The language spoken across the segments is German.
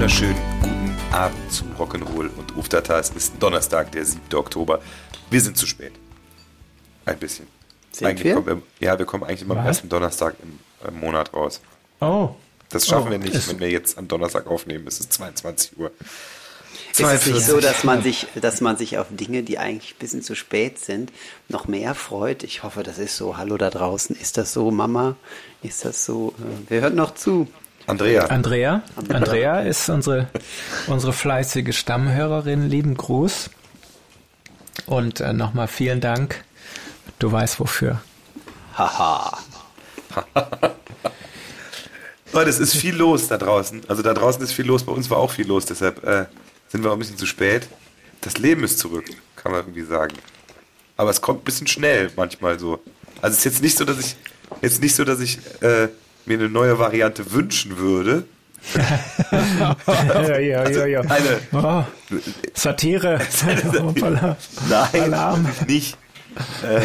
wunderschönen guten Abend zu Rock'n'Roll und Uftata. Es ist Donnerstag, der 7. Oktober. Wir sind zu spät. Ein bisschen. Sind eigentlich wir? Kommen wir? Ja, wir kommen eigentlich immer am ersten Donnerstag im, im Monat raus. Oh. Das schaffen Oh, wir nicht, wenn wir jetzt am Donnerstag aufnehmen. Es ist 22 Uhr. Ist es nicht so, dass man sich, dass man sich auf Dinge, die eigentlich ein bisschen zu spät sind, noch mehr freut? Ich hoffe, das ist so. Hallo da draußen. Ist das so, Mama? Ist das so? Äh, Wer hört noch zu? Andrea, Andrea. Andrea ist unsere, unsere fleißige Stammhörerin. Lieben Gruß. Und äh, nochmal vielen Dank. Du weißt wofür. Haha. Leute, es ist viel los da draußen. Also da draußen ist viel los, bei uns war auch viel los, deshalb äh, sind wir auch ein bisschen zu spät. Das Leben ist zurück, kann man irgendwie sagen. Aber es kommt ein bisschen schnell manchmal so. Also es ist jetzt nicht so, dass ich jetzt nicht so, dass ich äh, mir eine neue Variante wünschen würde. ja, ja, ja, ja. Eine, Oh, Satire. Nein, Alarm. nicht. Äh,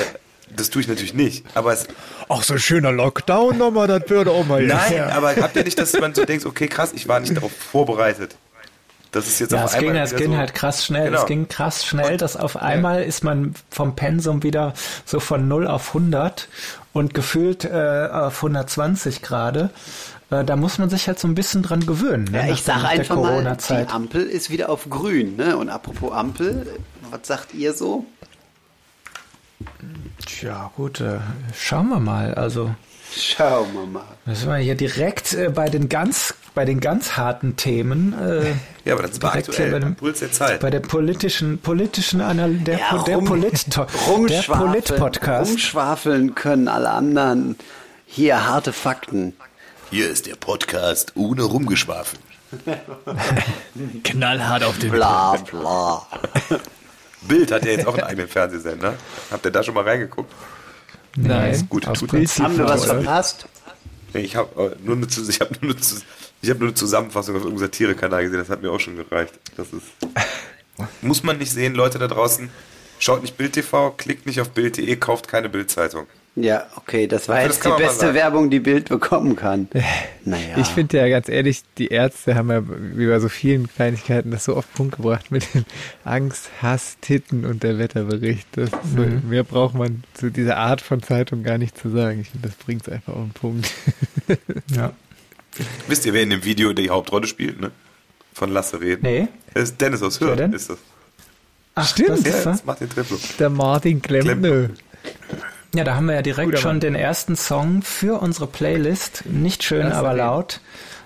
das tue ich natürlich nicht. Aber es, Ach, so ein schöner Lockdown nochmal, das würde auch mal nein, Ja. aber habt ihr nicht, dass man so denkt, okay, krass, ich war nicht darauf vorbereitet. Das ist jetzt Ja, auf es ging, einmal es wieder ging so, halt krass schnell. Genau. Es ging krass schnell, dass auf einmal ist man vom Pensum wieder so von 0 auf 100 und gefühlt äh, auf 120 gerade. Äh, da muss man sich halt so ein bisschen dran gewöhnen. Ne? Ja, nach ich sage der einfach mal, die. Ampel ist wieder auf grün. Ne? Und apropos Ampel, was sagt ihr so? Tja, gut, äh, schauen wir mal. Also, Schauen wir mal. da sind wir hier direkt äh, bei den ganz, bei den ganz harten Themen. Äh, Ja, aber das war aktuell, bei dem, Puls der Zeit. bei der politischen, politischen Anal der, Ja, der rum- Polit, der Rumschwafeln, Polit-Podcast. rumschwafeln können alle anderen. Hier harte Fakten. Hier ist der Podcast ohne rumgeschwafel. knallhart auf den Bla bla. Bild hat ja jetzt auch einen eigenen Fernsehsender. Habt ihr da schon mal reingeguckt? Nein, gut, tut Haben wir was verpasst? Ich habe nur, eine ich hab nur, eine ich hab nur eine Zusammenfassung auf irgendeinem Satirekanal gesehen, das hat mir auch schon gereicht. Das ist. Muss man nicht sehen, Leute da draußen. Schaut nicht Bild TV, klickt nicht auf Bild.de, kauft keine Bildzeitung. Ja, okay, das war Das jetzt kann die beste. Werbung, die Bild bekommen kann. Naja. Ich finde ja ganz ehrlich, die Ärzte haben ja wie bei so vielen Kleinigkeiten das so auf den Punkt gebracht mit den Angst, Hass, Titten und der Wetterbericht. Das ist so, Mehr braucht man zu dieser Art von Zeitung gar nicht zu sagen. Ich finde, das bringt es einfach auf den Punkt. Ja. Wisst ihr, wer in dem Video die Hauptrolle spielt, ne? Von Lasse reden. Nee. Das ist Dennis aus Hürth, denn? ist das. Ach, Stimmt. das Ja, das macht den Triplo. Der Martin Klempner. Ja, da haben wir ja direkt Guter schon Mann. den ersten Song für unsere Playlist. Nicht schön, Lasse aber reden. laut.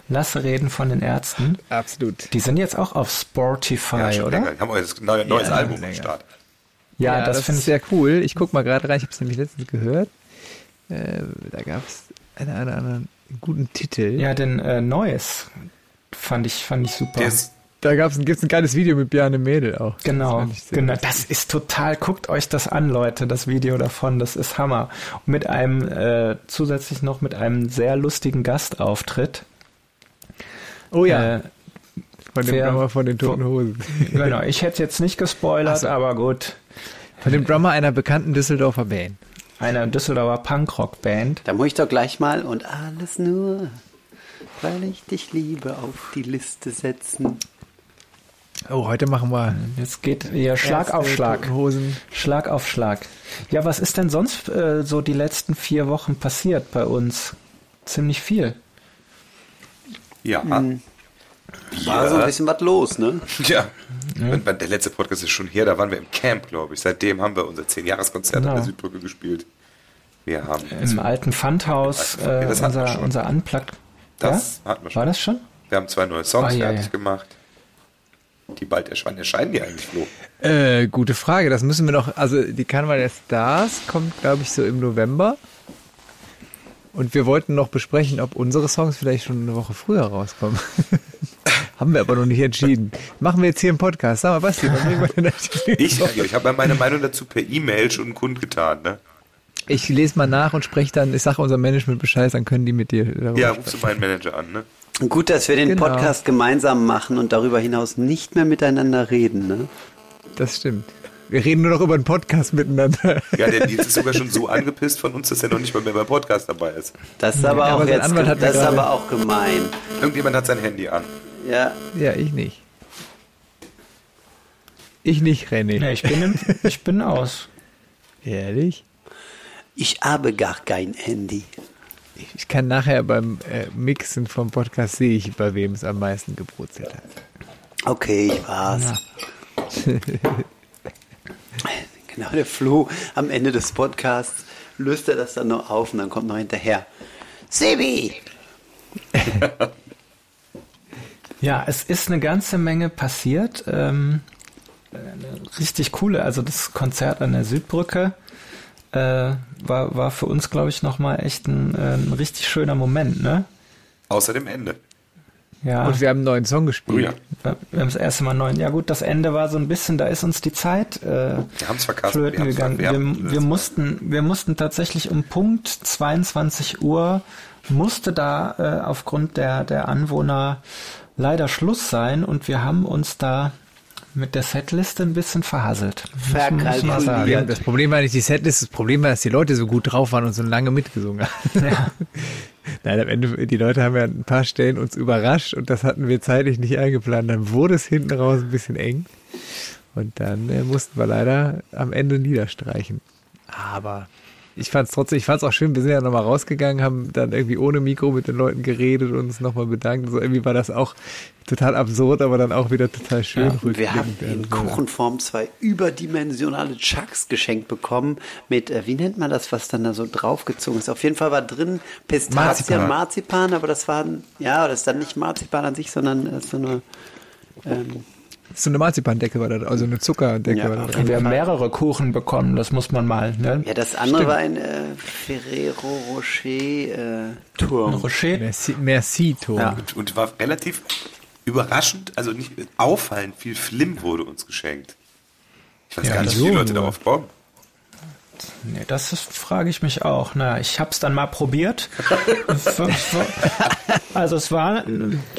Lasse reden von den Ärzten. Absolut. Die sind jetzt auch auf Spotify, Ja, oder? länger. Die haben euer neue, neues Ja, Album am. Start. Ja, das, finde ist ich. sehr cool. Ich guck mal gerade rein, ich habe es nämlich letztens gehört. Äh, da gab es einen, einen anderen guten Titel. Ja, den äh, Neues fand ich, fand ich super. Ist, Da gab's ein, gibt's ein geiles Video mit Bjarne Mädel auch. Genau, sehr genau. gut. Das ist total, guckt euch das an, Leute, das Video davon, das ist Hammer. Und mit einem, äh, zusätzlich noch mit einem sehr lustigen Gastauftritt. Oh ja, Äh, von dem wer- Drummer von den Toten Hosen. genau, ich hätte jetzt nicht gespoilert, so. aber gut. Von dem Drummer einer bekannten Düsseldorfer Band. Eine Düsseldorfer Punkrock-Band. Da muss ich doch gleich mal und alles nur, weil ich dich liebe, auf die Liste setzen. Oh, heute machen wir Jetzt geht hier Schlag auf Schlag. Hosen. Schlag auf Schlag. Ja, was ist denn sonst äh, so die letzten vier Wochen passiert bei uns? Ziemlich viel. ja. Hm. War so ein bisschen was los, ne? Ja. Und Der letzte Podcast ist schon her, da waren wir im Camp, glaube ich. Seitdem haben wir unser 10-Jahres-Konzert an Genau. der Südbrücke gespielt. Wir haben. Im alten Pfandhaus, Ja, äh, das unser, unser Unplugged. Das ja? hatten wir schon. War das schon? Wir haben zwei neue Songs ja, fertig ja. gemacht. Die bald erscheinen. Erscheinen die eigentlich, Flo? Äh, gute Frage. Das müssen wir noch. Also die Karneval der Stars kommt, glaube ich, so im November. Und wir wollten noch besprechen, ob unsere Songs vielleicht schon eine Woche früher rauskommen. Haben wir aber noch nicht entschieden. Machen wir jetzt hier einen Podcast. Sag mal, Basti, wann bringen wir denn das? Ich, ich habe meine Meinung dazu per E-Mail schon kundgetan. Ne? Ich lese mal nach und spreche dann, ich sage unserem Management Bescheid, dann können die mit dir darüber Ja, rufst du meinen Manager an. Ne? Gut, dass wir den Genau. Podcast gemeinsam machen und darüber hinaus nicht mehr miteinander reden, ne? Das stimmt. Wir reden nur noch über einen Podcast miteinander. Ja, der Nils ist sogar schon so angepisst von uns, dass er noch nicht mal mehr beim Podcast dabei ist. Das ist aber Ja, auch aber jetzt, das ist aber auch gemein. Irgendjemand hat sein Handy an. Ja. Ja, ich nicht. Ich nicht, René. Nee, ich bin, im, ich bin aus. Ehrlich? Ich habe gar kein Handy. Ich kann nachher beim äh, Mixen vom Podcast sehe ich, bei wem es am meisten gebrutzelt hat. Okay, ich war's. Ja. Genau, der Flo am Ende des Podcasts löst er das dann noch auf und dann kommt noch hinterher. Sebi! Ja, es ist eine ganze Menge passiert. Ähm, richtig coole, also das Konzert an der Südbrücke äh, war, war für uns, glaube ich, nochmal echt ein, äh, ein richtig schöner Moment, ne? Außer dem Ende. Ja. Und wir haben einen neuen Song Oh gespielt. ja. Wir haben das erste Mal neun. Ja gut, das Ende war so ein bisschen, da ist uns die Zeit äh, Wir haben es verkackt. flöten Wir haben's gegangen. ver- wir wir, mussten, wir mussten tatsächlich um Punkt 22 Uhr musste da äh, aufgrund der, der Anwohner leider Schluss sein und wir haben uns da mit der Setliste ein bisschen verhasselt. Muss man- muss man Verkalkuliert. das Problem war nicht die Setlist, das Problem war, dass die Leute so gut drauf waren und so lange mitgesungen haben. Ja. Nein, am Ende, die Leute haben ja an ein paar Stellen uns überrascht und das hatten wir zeitlich nicht eingeplant. Dann wurde es hinten raus ein bisschen eng und dann äh, mussten wir leider am Ende niederstreichen. Aber ich fand es trotzdem, ich fand es auch schön, wir sind ja nochmal rausgegangen, haben dann irgendwie ohne Mikro mit den Leuten geredet und uns nochmal bedankt. So irgendwie war das auch total absurd, aber dann auch wieder total schön. Und wir haben in Kuchenform zwei überdimensionale Chucks geschenkt bekommen mit, äh, wie nennt man das, was dann da so draufgezogen ist? Auf jeden Fall war drin Pistazien, Marzipan. Marzipan, aber das war, ja, das ist dann nicht Marzipan an sich, sondern äh, so eine, ähm, So eine Marzipandecke war da, also eine Zuckerdecke Ja, war da auf dran. Wir haben mehrere Kuchen bekommen, das muss man mal. Ne? ja, das andere war ein äh, Ferrero Rocher äh, Turm. Rocher. Merci, merci Tom. Ja. Und, und war relativ überraschend, also nicht auffallend, viel Flim wurde uns geschenkt. Ich weiß Ja, gar nicht, wie die Leute darauf kommen. Nee, das ist, frage ich mich auch. Na, ich habe es dann mal probiert. also es war,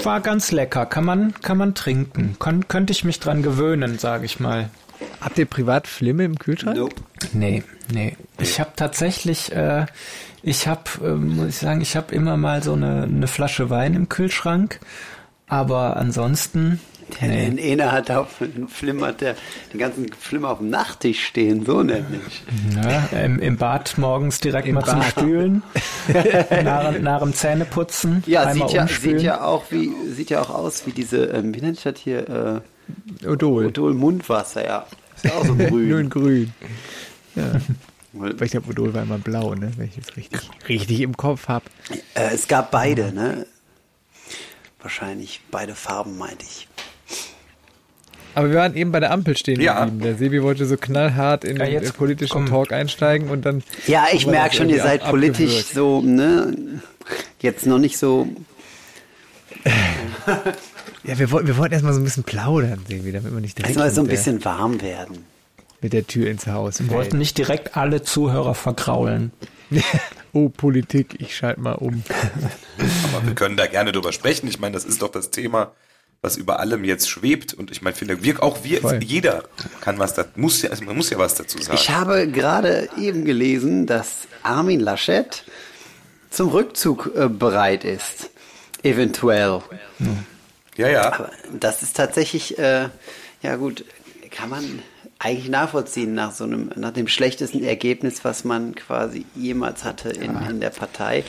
war ganz lecker. Kann man, kann man trinken. Kon, könnte ich mich dran gewöhnen, sage ich mal. Habt ihr privat Flimme im Kühlschrank? Nope. Nee, nee. Ich habe tatsächlich, äh, ich habe, äh, muss ich sagen, ich habe immer mal so eine, eine Flasche Wein im Kühlschrank. Aber ansonsten. In Ene hat auf den Flimmert der den ganzen Flimmer auf dem Nachttisch stehen, so nämlich. Ja, im, Im Bad morgens direkt Im mal zum Bad. Spülen. nach, nach dem Zähneputzen. Ja, sieht ja, umspülen. sieht ja auch wie sieht ja auch aus wie diese, ähm, wie nennt sich das hier? Äh, Odol. Odol Mundwasser, ja. Ist ja auch so Nur grün. in grün. Ja. Aber ich glaube, Odol war immer blau, ne? Wenn ich das richtig, richtig im Kopf habe. äh, es gab beide, ne? Wahrscheinlich beide Farben, meinte ich. Aber wir waren eben bei der Ampel stehen Ja. geblieben. Der Sebi wollte so knallhart in Ja, den jetzt äh, politischen komm. Talk einsteigen und dann. Ja, ich merke schon, ihr seid ab- politisch abgewürgt. so, ne? Jetzt noch nicht so. Ja, wir wollten, wir wollten erstmal so ein bisschen plaudern, Sebi, damit wir nicht direkt Erstmal so ein bisschen warm werden. mit der Tür ins Haus Wir wollten nicht direkt alle Zuhörer vergraulen. oh, Politik, ich schalte mal um. Aber wir können da gerne drüber sprechen. Ich meine, das ist doch das Thema, was über allem jetzt schwebt. Und ich meine, finde, wir, auch wir, Voll. jeder kann was da, muss ja, also man muss ja was dazu sagen. Ich habe gerade eben gelesen, dass Armin Laschet zum Rückzug äh, bereit ist. Eventuell. ja, ja. Aber das ist tatsächlich, äh, ja gut, kann man eigentlich nachvollziehen nach so einem, nach dem schlechtesten Ergebnis, was man quasi jemals hatte in, in der Partei.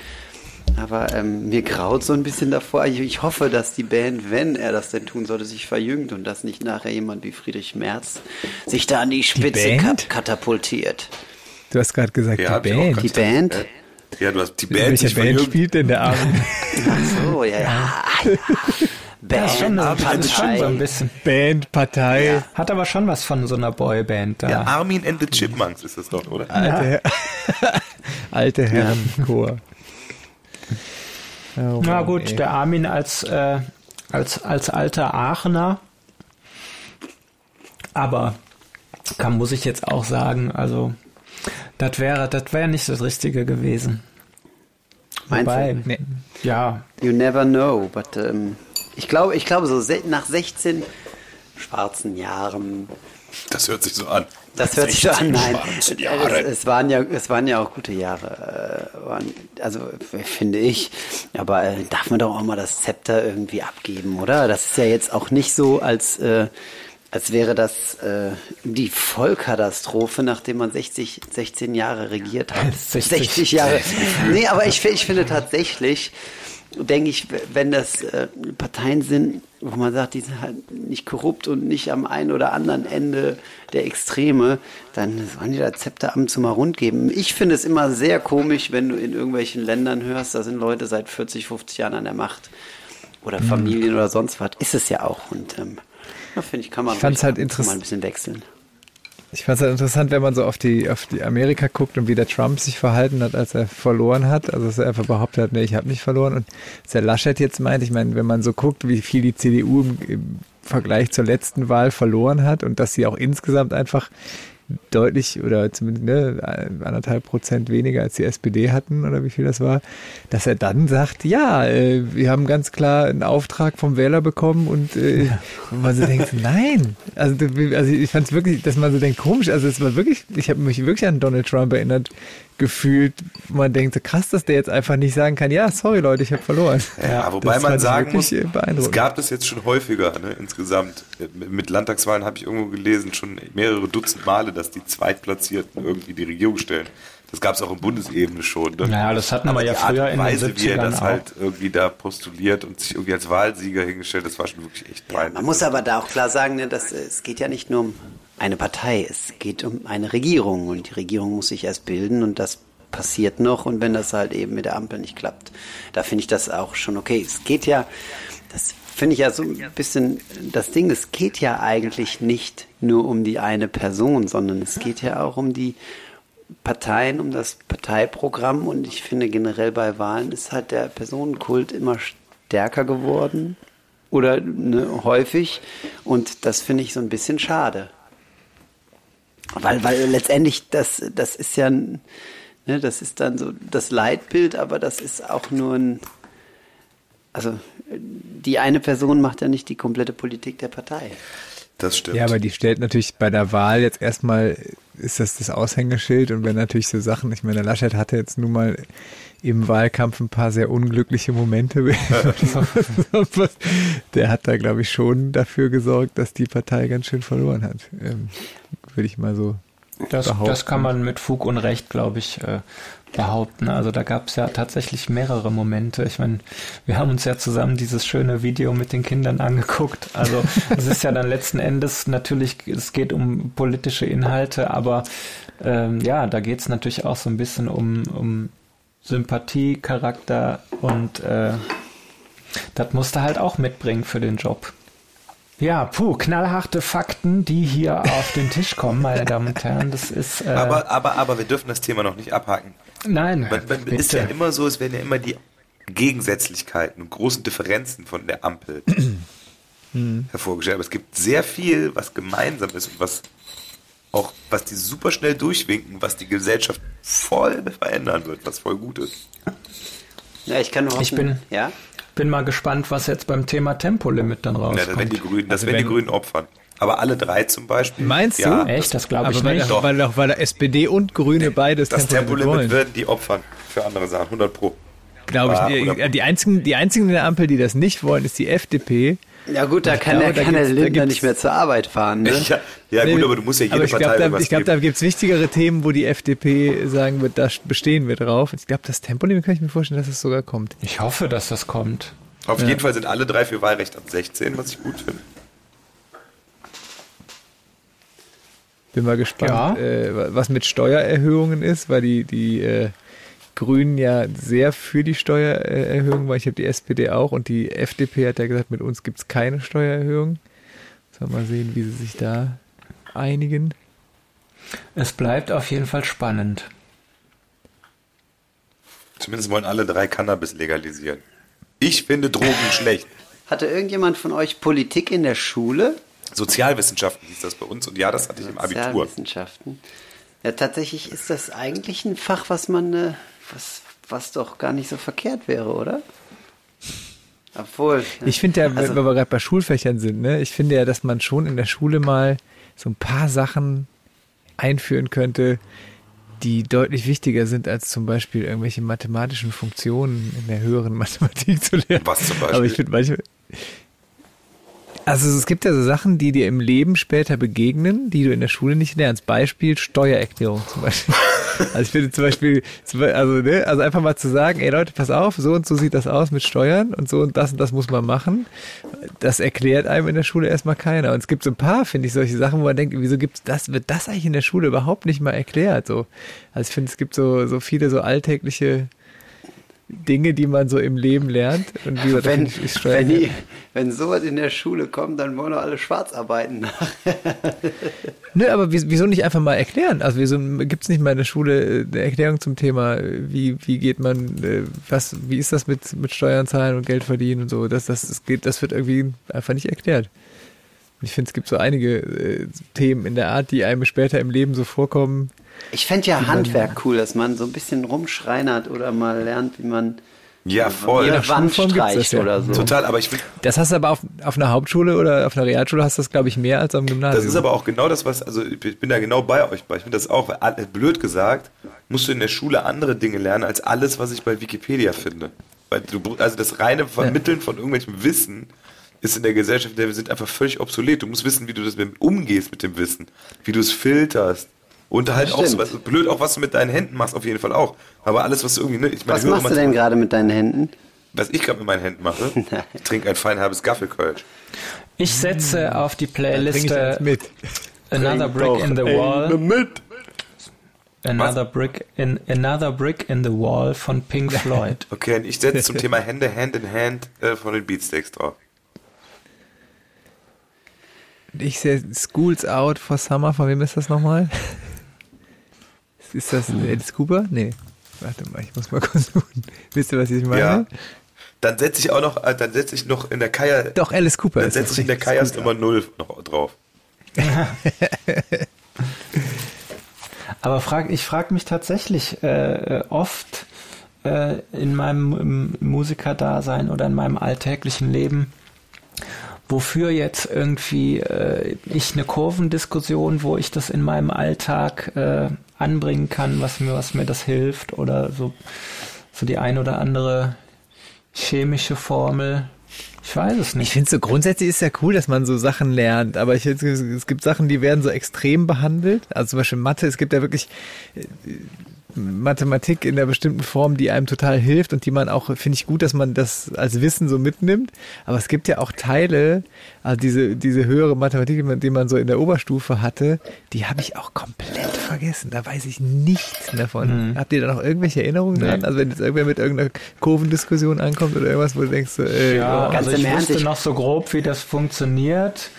Aber ähm, mir graut so ein bisschen davor. Ich, ich hoffe, dass die Band, wenn er das denn tun sollte, sich verjüngt und dass nicht nachher jemand wie Friedrich Merz sich da an die Spitze Band? kat katapultiert. Du hast gerade gesagt, Ja, die Band. Die Band? Äh, Ja, du hast die In Band welcher sich Band verjüngt. spielt denn der Armin? Ach so, ja, ja. ja. Band, Das ist schon, das ist schon so ein bisschen. Band, Partei. Hat aber schon was von so einer Boyband da. Ja, Armin and the Chipmunks ist das doch, oder? Alte, Her Alte Herrenchor. Oh Na gut, ey. der Armin als, äh, als, als alter Aachener. Aber kann, muss ich jetzt auch sagen, also das wäre das wäre nicht das Richtige gewesen. Meinst du? Wobei, Nee. ja, You never know, but ähm, ich glaube, ich glaube so nach 16 schwarzen Jahren Das hört sich so an. Das hört sich so an, nein. Es, es, waren ja, es waren ja auch gute Jahre. Äh, also finde ich. Aber äh, darf man doch auch mal das Zepter irgendwie abgeben, oder? Das ist ja jetzt auch nicht so, als, äh, als wäre das die Vollkatastrophe, nachdem man 60, 16 Jahre regiert hat. 60, 60 Jahre. Nee, aber ich, ich finde tatsächlich, denke ich, wenn das äh, Parteien sind, wo man sagt, die sind halt nicht korrupt und nicht am einen oder anderen Ende der Extreme, dann sollen die das Zepteramt zu mal rund geben. Ich finde es immer sehr komisch, wenn du in irgendwelchen Ländern hörst, da sind Leute seit 40, 50 Jahren an der Macht oder mhm. Familien mhm. oder sonst was. Ist es ja auch. Und ähm, da finde ich, kann man ich fand's halt mal ein bisschen wechseln. Ich fand es halt interessant, wenn man so auf die, auf die Amerika guckt und wie der Trump sich verhalten hat, als er verloren hat. Also, dass er einfach behauptet hat, nee, ich habe nicht verloren. Und was der Laschet jetzt meint, ich meine, wenn man so guckt, wie viel die CDU im, im Vergleich zur letzten Wahl verloren hat und dass sie auch insgesamt einfach deutlich oder zumindest ne, anderthalb Prozent weniger als die SPD hatten oder wie viel das war, dass er dann sagt, ja, äh, wir haben ganz klar einen Auftrag vom Wähler bekommen und, äh, ja. und man so denkt, nein. Also, also ich fand es wirklich, dass man so denkt, komisch, also es war wirklich, ich habe mich wirklich an Donald Trump erinnert, gefühlt, man denkt so krass, dass der jetzt einfach nicht sagen kann, ja, sorry Leute, ich habe verloren. Ja, wobei das man sagen muss, es gab das jetzt schon häufiger, ne, insgesamt. Mit Landtagswahlen habe ich irgendwo gelesen, schon mehrere Dutzend Male, dass die Zweitplatzierten irgendwie die Regierung stellen. Das gab es auch in Bundesebene schon. Ne? Naja, das hatten wir ja früher in Weise, den 70ern wie er das auch. halt irgendwie da postuliert und sich irgendwie als Wahlsieger hingestellt, das war schon wirklich echt peinlich. Ja, man muss aber da auch klar sagen, ne, dass, es geht ja nicht nur um eine Partei, es geht um eine Regierung und die Regierung muss sich erst bilden und das passiert noch und wenn das halt eben mit der Ampel nicht klappt, da finde ich das auch schon okay. Es geht ja, das finde ich ja so ein bisschen das Ding, es geht ja eigentlich nicht nur um die eine Person, sondern es geht ja auch um die Parteien, um das Parteiprogramm und ich finde generell bei Wahlen ist halt der Personenkult immer stärker geworden oder ne, häufig und das finde ich so ein bisschen schade. Weil, weil letztendlich, das, das ist ja, ne, das ist dann so das Leitbild, aber das ist auch nur ein, also die eine Person macht ja nicht die komplette Politik der Partei. Das stimmt. Ja, aber die stellt natürlich bei der Wahl jetzt erstmal, ist das das Aushängeschild und wenn natürlich so Sachen, ich meine, Laschet hatte jetzt nun mal im Wahlkampf ein paar sehr unglückliche Momente. der hat da, glaube ich, schon dafür gesorgt, dass die Partei ganz schön verloren hat. Würde ich mal so das, behaupten. Das kann man mit Fug und Recht, glaube ich, äh, behaupten. Also da gab es ja tatsächlich mehrere Momente. Ich meine, wir haben uns ja zusammen dieses schöne Video mit den Kindern angeguckt. Also es ist ja dann letzten Endes natürlich, es geht um politische Inhalte, aber ähm, ja, da geht es natürlich auch so ein bisschen um, um Sympathie, Charakter und äh, das musste halt auch mitbringen für den Job. Ja, puh, knallharte Fakten, die hier auf den Tisch kommen, meine Damen und Herren. Das ist. Äh aber, aber, aber wir dürfen das Thema noch nicht abhaken. Nein. Man, man ist ja immer so, es werden ja immer die Gegensätzlichkeiten und großen Differenzen von der Ampel hervorgestellt. Aber es gibt sehr viel, was gemeinsam ist und was auch, was die super schnell durchwinken, was die Gesellschaft voll verändern wird, was voll gut ist. Ja, ich kann nur hoffen, ich bin, ja? Bin mal gespannt, was jetzt beim Thema Tempolimit dann rauskommt. Ja, das werden die Grünen, das also werden die Grünen opfern. Aber alle drei zum Beispiel. Meinst du? Ja, Echt? Das glaube ich aber nicht. Weil, weil, weil der SPD und Grüne beides Das Tempolimit, Tempolimit werden die opfern für andere Sachen, 100 pro. Glaube ich. Die, die, einzigen, die einzigen in der Ampel, die das nicht wollen, ist die FDP. Ja gut, da kann, glaube, der, kann der Lindner nicht mehr zur Arbeit fahren. Ne? Ja, ja nee, gut, aber du musst ja jede ich Partei glaub, da, Ich glaube, da gibt es wichtigere Themen, wo die FDP sagen wird, da bestehen wir drauf. Ich glaube, das Tempolimit kann ich mir vorstellen, dass es sogar kommt. Ich hoffe, dass das kommt. Auf ja. jeden Fall sind alle drei für Wahlrecht ab 16, was ich gut finde. Bin mal gespannt, ja. äh, was mit Steuererhöhungen ist, weil die, die äh, Grünen ja sehr für die Steuererhöhung waren. Ich habe die SPD auch und die FDP hat ja gesagt, mit uns gibt es keine Steuererhöhung. Sollen wir mal sehen, wie sie sich da einigen. Es bleibt auf jeden Fall spannend. Zumindest wollen alle drei Cannabis legalisieren. Ich finde Drogen schlecht. Hatte irgendjemand von euch Politik in der Schule? Sozialwissenschaften hieß das bei uns und ja, das hatte ich im Abitur. Sozialwissenschaften. Ja, tatsächlich ist das eigentlich ein Fach, was man, äh, was, was doch gar nicht so verkehrt wäre, oder? Obwohl. Ich finde ja, also, wenn wir gerade bei Schulfächern sind, ne, ich finde ja, dass man schon in der Schule mal so ein paar Sachen einführen könnte, die deutlich wichtiger sind, als zum Beispiel irgendwelche mathematischen Funktionen in der höheren Mathematik zu lernen. Was zum Beispiel? Aber ich finde manchmal. Also es gibt ja so Sachen, die dir im Leben später begegnen, die du in der Schule nicht lernst. Beispiel Steuererklärung zum Beispiel. Also ich finde zum Beispiel, also, ne, also einfach mal zu sagen, ey Leute, pass auf, so und so sieht das aus mit Steuern und so und das und das muss man machen. Das erklärt einem in der Schule erstmal keiner. Und es gibt so ein paar, finde ich, solche Sachen, wo man denkt, wieso gibt's das, wird das eigentlich in der Schule überhaupt nicht mal erklärt? So. Also ich finde, es gibt so, so viele so alltägliche Dinge, die man so im Leben lernt. Und wie wenn, ich wenn, die, wenn sowas in der Schule kommt, dann wollen doch alle schwarz arbeiten. Nö, aber wieso nicht einfach mal erklären? Also wieso gibt es nicht mal in der Schule eine Erklärung zum Thema, wie, wie geht man, äh, was, wie ist das mit, mit Steuern zahlen und Geld verdienen und so? Das, das, das, geht, das wird irgendwie einfach nicht erklärt. Ich finde, es gibt so einige äh, Themen in der Art, die einem später im Leben so vorkommen, ich fände ja Handwerk cool, dass man so ein bisschen rumschreinert oder mal lernt, wie man ja, voll. Eine Wand streicht ja. oder so. Total, aber ich will. Das hast du aber auf, auf einer Hauptschule oder auf einer Realschule hast du das, glaube ich, mehr als am Gymnasium. Das ist aber auch genau das, was, also ich bin da genau bei euch. Ich finde das auch, blöd gesagt, musst du in der Schule andere Dinge lernen, als alles, was ich bei Wikipedia finde. Weil du, also das reine Vermitteln ja. von irgendwelchem Wissen ist in der Gesellschaft, in der wir sind, einfach völlig obsolet. Du musst wissen, wie du das mit, umgehst mit dem Wissen, wie du es filterst, und halt auch so, was, blöd auch, was du mit deinen Händen machst, auf jeden Fall auch. Aber alles, was du irgendwie, ne, ich meine, Was machst du denn gerade mit deinen Händen? Was ich gerade mit meinen Händen mache? ich trinke ein feinhalbes Gaffelkölsch. Ich setze auf die Playliste mit. Another Brick in the Wall. Mit. Another Brick in Another Brick in the Wall von Pink Floyd. Okay, und ich setze zum Thema Hände Hand in Hand äh, von den Beatsteaks drauf. Ich sehe Schools Out for Summer, von wem ist das nochmal? Ist das Alice Cooper? Nee. Warte mal, ich muss mal kurz suchen. Wisst ihr, was ich meine? Ja. Dann setze ich auch noch, äh, dann setze ich noch in der Kaya. Doch, Alice Cooper. Dann setze ich in der Kajas Nummer 0 noch drauf. Aber frag, ich frage mich tatsächlich äh, äh, oft äh, in meinem Musikerdasein oder in meinem alltäglichen Leben, wofür jetzt irgendwie äh, ich eine Kurvendiskussion, wo ich das in meinem Alltag äh, anbringen kann, was mir, was mir das hilft oder so, so die ein oder andere chemische Formel. Ich weiß es nicht. Ich finde so grundsätzlich ist ja cool, dass man so Sachen lernt, aber ich, es gibt Sachen, die werden so extrem behandelt. Also zum Beispiel Mathe, es gibt ja wirklich äh, Mathematik in einer bestimmten Form, die einem total hilft und die man auch, finde ich gut, dass man das als Wissen so mitnimmt. Aber es gibt ja auch Teile, also diese, diese höhere Mathematik, die man so in der Oberstufe hatte, die habe ich auch komplett vergessen. Da weiß ich nichts davon. Mhm. Habt ihr da noch irgendwelche Erinnerungen nee. dran? Also wenn jetzt irgendwer mit irgendeiner Kurvendiskussion ankommt oder irgendwas, wo du denkst, so, äh, ja, oh, also ich wusste noch so grob, wie das funktioniert.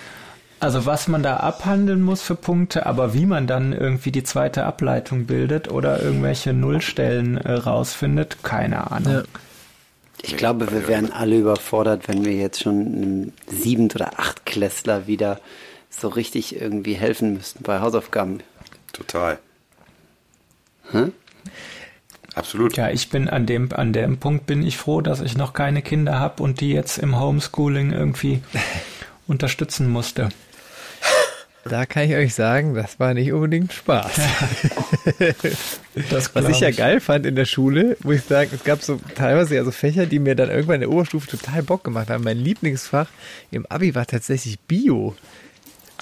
Also was man da abhandeln muss für Punkte, aber wie man dann irgendwie die zweite Ableitung bildet oder irgendwelche Nullstellen äh, rausfindet, keine Ahnung. Ja. Ich glaube, wir wären alle überfordert, wenn wir jetzt schon einem Siebend- oder Achtklässler wieder so richtig irgendwie helfen müssten bei Hausaufgaben. Total. Hm? Absolut. Ja, ich bin an dem, an dem Punkt bin ich froh, dass ich noch keine Kinder habe und die jetzt im Homeschooling irgendwie unterstützen musste. Da kann ich euch sagen, das war nicht unbedingt Spaß. Was ich ja geil fand in der Schule, muss ich sagen, es gab so teilweise ja so Fächer, die mir dann irgendwann in der Oberstufe total Bock gemacht haben. Mein Lieblingsfach im Abi war tatsächlich Bio.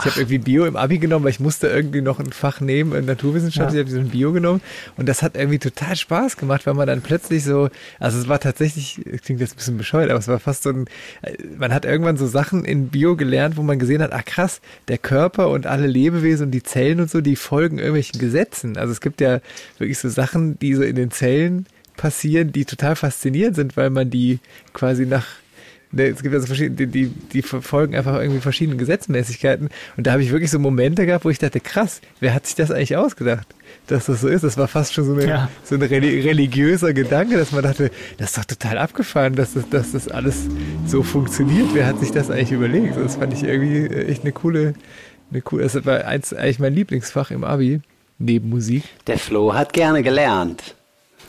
Ich habe irgendwie Bio im Abi genommen, weil ich musste irgendwie noch ein Fach nehmen in Naturwissenschaft. Ja. Ich habe diesen Bio genommen und das hat irgendwie total Spaß gemacht, weil man dann plötzlich so, also es war tatsächlich, klingt jetzt ein bisschen bescheuert, aber es war fast so ein, man hat irgendwann so Sachen in Bio gelernt, wo man gesehen hat, ach krass, der Körper und alle Lebewesen und die Zellen und so, die folgen irgendwelchen Gesetzen. Also es gibt ja wirklich so Sachen, die so in den Zellen passieren, die total faszinierend sind, weil man die quasi nach es gibt also verschiedene, die, die, die verfolgen einfach irgendwie verschiedene Gesetzmäßigkeiten. Und da habe ich wirklich so Momente gehabt, wo ich dachte, krass, wer hat sich das eigentlich ausgedacht, dass das so ist? Das war fast schon so, eine, ja. so ein religiöser Gedanke, dass man dachte, das ist doch total abgefahren, dass das, dass das alles so funktioniert. Wer hat sich das eigentlich überlegt? Das fand ich irgendwie echt eine coole, eine coole, das war eins, eigentlich mein Lieblingsfach im Abi, neben Musik. Der Flo hat gerne gelernt.